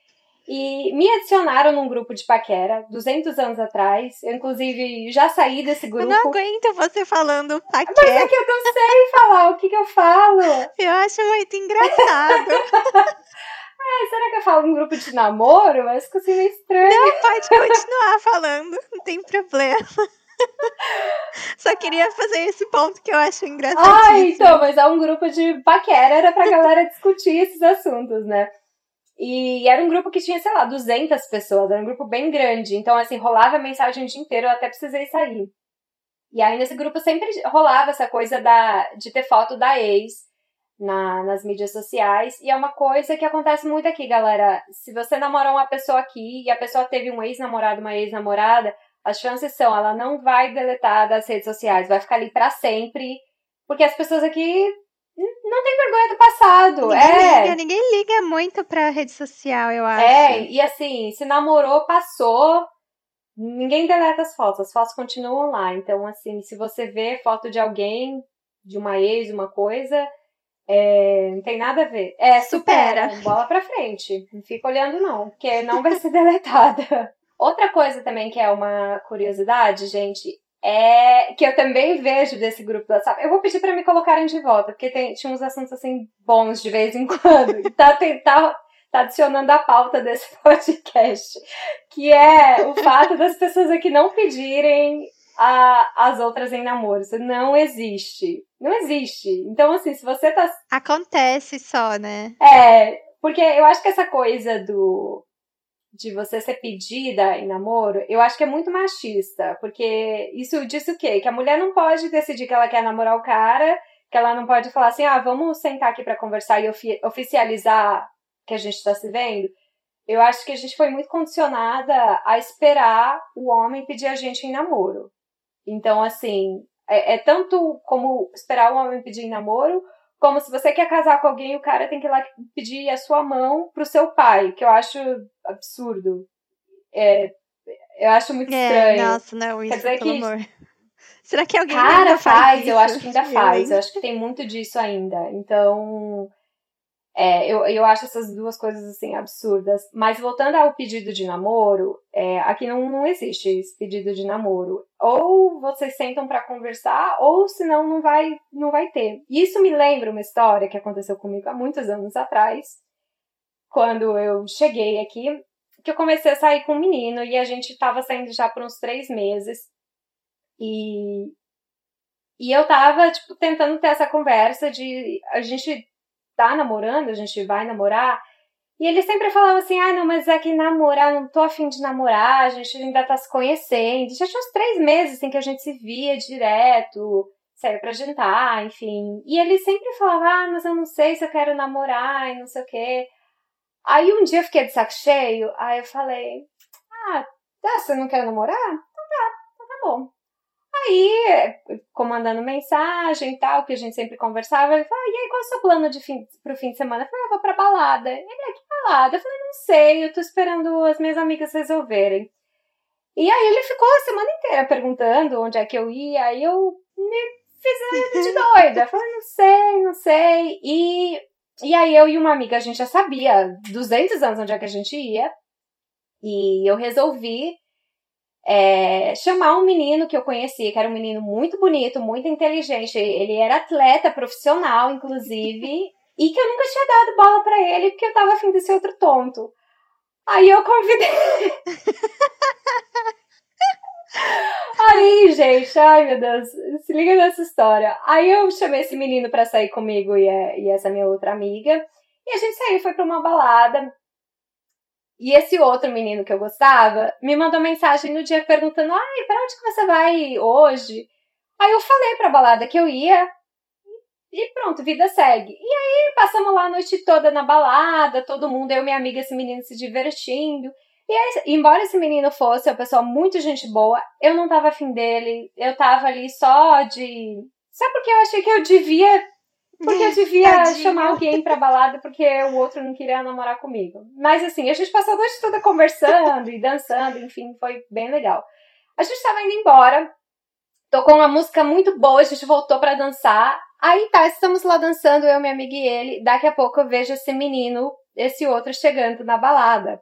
[SPEAKER 2] E me adicionaram num grupo de paquera 200 anos atrás. Eu, inclusive, já saí desse grupo.
[SPEAKER 1] Eu não aguento você falando paquera.
[SPEAKER 2] Mas é que eu não sei falar o que, que eu falo.
[SPEAKER 1] Eu acho muito engraçado.
[SPEAKER 2] ah, será que eu falo um grupo de namoro? Mas ficou assim meio estranho.
[SPEAKER 1] Não, pode continuar falando. Não tem problema. Só queria fazer esse ponto que eu acho engraçado.
[SPEAKER 2] Ah, então, mas é um grupo de paquera, era pra galera discutir esses assuntos, né? E era um grupo que tinha, sei lá, 200 pessoas, era um grupo bem grande. Então, assim, rolava mensagem o dia inteiro, eu até precisei sair. E aí, nesse grupo sempre rolava essa coisa da, de ter foto da ex na, nas mídias sociais. E é uma coisa que acontece muito aqui, galera. Se você namorou uma pessoa aqui e a pessoa teve um ex-namorado, uma ex-namorada, as chances são, ela não vai deletar das redes sociais, vai ficar ali para sempre, porque as pessoas aqui não tem vergonha do passado.
[SPEAKER 1] Ninguém
[SPEAKER 2] é.
[SPEAKER 1] Liga, ninguém liga muito pra rede social, eu acho.
[SPEAKER 2] É, e assim, se namorou, passou. Ninguém deleta as fotos, as fotos continuam lá. Então, assim, se você vê foto de alguém, de uma ex, uma coisa, é, não tem nada a ver. É, supera. supera. Bola pra frente. Não fica olhando, não, porque não vai ser deletada. Outra coisa também que é uma curiosidade, gente, é que eu também vejo desse grupo do WhatsApp. Eu vou pedir para me colocarem de volta, porque tem, tinha uns assuntos assim bons de vez em quando. E tá, tá, tá adicionando a pauta desse podcast, que é o fato das pessoas aqui não pedirem a, as outras em namoro. Isso não existe. Não existe. Então, assim, se você tá.
[SPEAKER 1] Acontece só, né?
[SPEAKER 2] É, porque eu acho que essa coisa do de você ser pedida em namoro, eu acho que é muito machista, porque isso diz o quê? Que a mulher não pode decidir que ela quer namorar o cara, que ela não pode falar assim, ah, vamos sentar aqui para conversar e ofi oficializar que a gente está se vendo. Eu acho que a gente foi muito condicionada a esperar o homem pedir a gente em namoro. Então, assim, é, é tanto como esperar o homem pedir em namoro, como se você quer casar com alguém, o cara tem que ir lá pedir a sua mão pro seu pai, que eu acho absurdo. É, eu acho muito é, estranho.
[SPEAKER 1] Nossa, não, isso, Quer dizer que... amor. Será que alguém
[SPEAKER 2] cara
[SPEAKER 1] ainda faz,
[SPEAKER 2] faz eu acho que ainda faz. Eu acho que tem muito disso ainda. Então, é, eu, eu acho essas duas coisas assim absurdas. Mas voltando ao pedido de namoro, é, aqui não, não existe esse pedido de namoro. Ou vocês sentam para conversar, ou senão não vai, não vai ter. Isso me lembra uma história que aconteceu comigo há muitos anos atrás, quando eu cheguei aqui, que eu comecei a sair com um menino e a gente estava saindo já por uns três meses. E, e eu tava, tipo, tentando ter essa conversa de a gente tá namorando, a gente vai namorar. E ele sempre falava assim: ah, não, mas é que namorar, não tô afim de namorar, a gente ainda tá se conhecendo. Já tinha uns três meses assim, que a gente se via direto, saía pra jantar, enfim. E ele sempre falava: ah, mas eu não sei se eu quero namorar e não sei o quê. Aí um dia eu fiquei de saco cheio, aí eu falei: ah, você não quer namorar? Então tá, então tá bom. Aí, comandando mensagem e tal, que a gente sempre conversava, ele falou, e aí, qual é o seu plano de fim, pro fim de semana? Eu falei, ah, vou pra balada. Ele, ah, que balada? Eu falei, não sei, eu tô esperando as minhas amigas resolverem. E aí ele ficou a semana inteira perguntando onde é que eu ia, aí eu me fiz de doida. Eu falei, não sei, não sei. E, e aí eu e uma amiga, a gente já sabia 200 anos onde é que a gente ia. E eu resolvi é, chamar um menino que eu conhecia, que era um menino muito bonito, muito inteligente. Ele era atleta profissional, inclusive, e que eu nunca tinha dado bola para ele porque eu tava afim desse outro tonto. Aí eu convidei. Aí, gente, ai meu Deus, se liga nessa história. Aí eu chamei esse menino para sair comigo e, e essa minha outra amiga. E a gente saiu, foi pra uma balada. E esse outro menino que eu gostava me mandou mensagem no dia perguntando: ai, pra onde que você vai hoje? Aí eu falei pra balada que eu ia. E pronto, vida segue. E aí passamos lá a noite toda na balada, todo mundo, eu minha amiga, esse menino se divertindo. E aí, embora esse menino fosse uma pessoa muito gente boa, eu não tava afim dele. Eu tava ali só de. Só porque eu achei que eu devia porque eu devia Tadinho. chamar alguém pra balada porque o outro não queria namorar comigo. Mas assim, a gente passou a noite toda conversando e dançando, enfim, foi bem legal. A gente tava indo embora, tocou uma música muito boa, a gente voltou para dançar. Aí tá, estamos lá dançando, eu, minha amiga e ele. Daqui a pouco eu vejo esse menino, esse outro chegando na balada.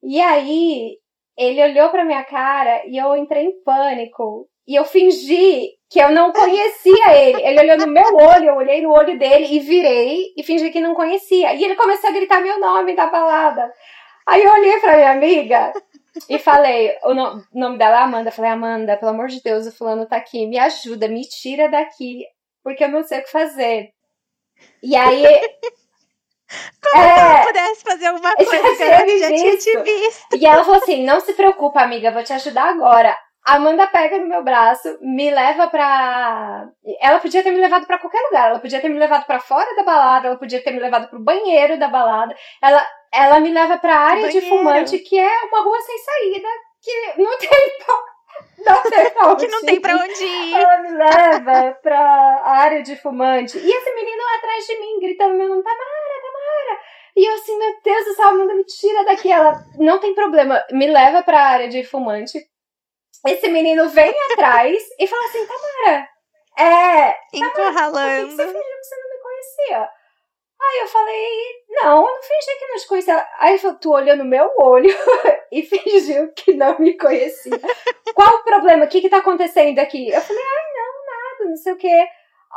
[SPEAKER 2] E aí, ele olhou pra minha cara e eu entrei em pânico. E eu fingi que eu não conhecia ele. Ele olhou no meu olho, eu olhei no olho dele e virei e fingi que não conhecia. E ele começou a gritar meu nome da balada. Aí eu olhei pra minha amiga e falei, o nome dela é Amanda. Falei, Amanda, pelo amor de Deus, o fulano tá aqui, me ajuda, me tira daqui, porque eu não sei o que fazer. E aí.
[SPEAKER 1] Como é, se eu pudesse fazer alguma coisa, já, já tinha te visto.
[SPEAKER 2] E ela falou assim: não se preocupa, amiga, vou te ajudar agora. A Amanda pega no meu braço, me leva pra. Ela podia ter me levado para qualquer lugar. Ela podia ter me levado para fora da balada, ela podia ter me levado pro banheiro da balada. Ela, ela me leva pra área banheiro. de fumante, que é uma rua sem saída, que não tem. Não tem pra onde
[SPEAKER 1] que não tem pra onde ir.
[SPEAKER 2] Ela me leva pra área de fumante. E esse menino lá atrás de mim, gritando meu nome, Tamara, Tamara. E eu assim, meu Deus do céu, Amanda, me tira daqui. Ela, não tem problema, me leva pra área de fumante esse menino vem atrás e fala assim, Tamara, é.
[SPEAKER 1] Encurralando.
[SPEAKER 2] Por que você fingiu que você não me conhecia? Aí eu falei, não, eu não fingi que não te conhecia. Aí falou, tu olhou no meu olho e fingiu que não me conhecia. Qual o problema? O que que tá acontecendo aqui? Eu falei, ai, não, nada, não sei o quê.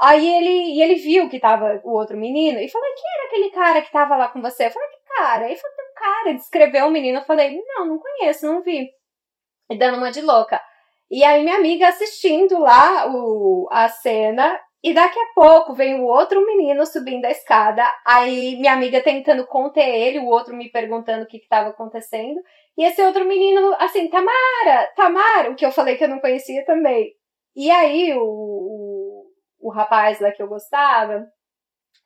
[SPEAKER 2] Aí ele, ele viu que tava o outro menino e falou, quem era aquele cara que tava lá com você? Eu falei, que cara? Ele falou, tem um cara, descreveu o menino. Eu falei, não, não conheço, não vi e dando uma de louca. E aí minha amiga assistindo lá o, a cena e daqui a pouco vem o outro menino subindo a escada, aí minha amiga tentando conter ele, o outro me perguntando o que estava acontecendo. E esse outro menino, assim, Tamara, Tamara, o que eu falei que eu não conhecia também. E aí o, o, o rapaz lá que eu gostava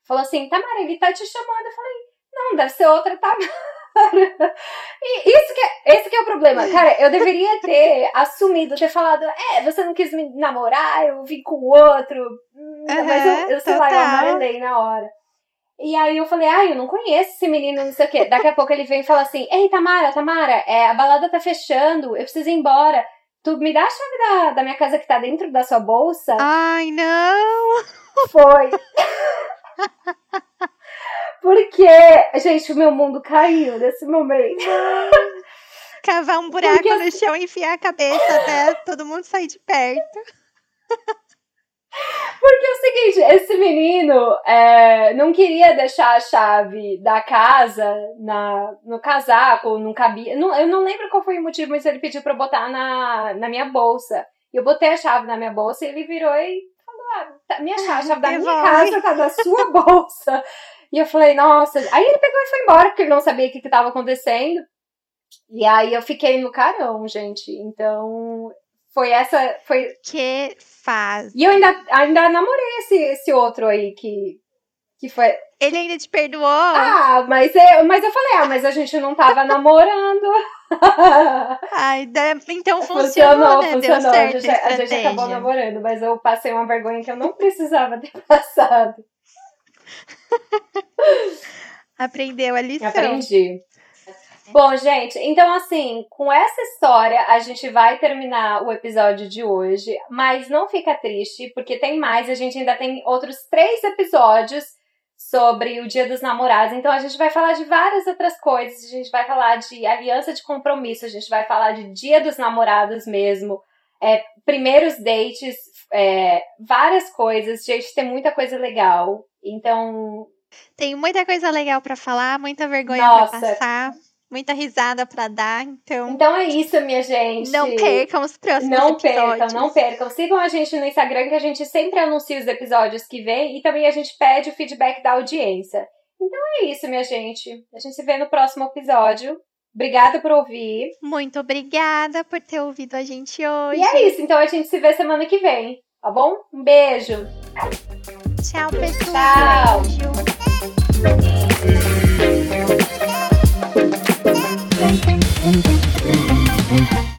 [SPEAKER 2] falou assim: Tamara, ele tá te chamando. Eu falei: Não, deve ser outra Tamara. E isso que é, esse que é o problema. Cara, eu deveria ter assumido, ter falado, é, você não quis me namorar, eu vim com outro. Uhum, mas eu, eu sei lá, eu amarelei na hora. E aí eu falei, ai, eu não conheço esse menino, não sei o quê. Daqui a pouco ele vem e fala assim, ei, Tamara, Tamara, é, a balada tá fechando, eu preciso ir embora. Tu me dá a chave da, da minha casa que tá dentro da sua bolsa?
[SPEAKER 1] Ai, não!
[SPEAKER 2] Foi. Porque, gente, o meu mundo caiu nesse momento.
[SPEAKER 1] Cavar um buraco Porque... no chão e enfiar a cabeça até todo mundo sair de perto.
[SPEAKER 2] Porque é o seguinte, esse menino é, não queria deixar a chave da casa na, no casaco, não cabia. Não, eu não lembro qual foi o motivo, mas ele pediu pra eu botar na, na minha bolsa. E eu botei a chave na minha bolsa e ele virou e falou: ah, tá, minha chave, a chave da minha casa tá na sua bolsa. E eu falei, nossa. Aí ele pegou e foi embora, porque ele não sabia o que estava acontecendo. E aí eu fiquei no carão, gente. Então, foi essa. Foi...
[SPEAKER 1] Que faz.
[SPEAKER 2] E eu ainda, ainda namorei esse, esse outro aí que. Que foi.
[SPEAKER 1] Ele ainda te perdoou?
[SPEAKER 2] Ah, mas eu, mas eu falei, ah, mas a gente não tava namorando.
[SPEAKER 1] Ai, então funcionou, funcionou né? Deu certo a,
[SPEAKER 2] gente, a gente acabou namorando, mas eu passei uma vergonha que eu não precisava ter passado.
[SPEAKER 1] Aprendeu a lição.
[SPEAKER 2] Aprendi. Bom, gente, então assim, com essa história a gente vai terminar o episódio de hoje, mas não fica triste, porque tem mais, a gente ainda tem outros três episódios sobre o Dia dos Namorados, então a gente vai falar de várias outras coisas, a gente vai falar de aliança de compromisso, a gente vai falar de Dia dos Namorados mesmo, é, primeiros dates, é, várias coisas, gente, tem muita coisa legal. Então.
[SPEAKER 1] Tem muita coisa legal para falar, muita vergonha para passar, muita risada para dar, então.
[SPEAKER 2] Então é isso, minha gente.
[SPEAKER 1] Não percam os próximos
[SPEAKER 2] Não
[SPEAKER 1] episódios.
[SPEAKER 2] percam, não percam. Sigam a gente no Instagram que a gente sempre anuncia os episódios que vem e também a gente pede o feedback da audiência. Então é isso, minha gente. A gente se vê no próximo episódio. Obrigada por ouvir.
[SPEAKER 1] Muito obrigada por ter ouvido a gente hoje.
[SPEAKER 2] E é isso, então a gente se vê semana que vem, tá bom? Um beijo.
[SPEAKER 1] Tchau, pessoal.
[SPEAKER 2] Tchau.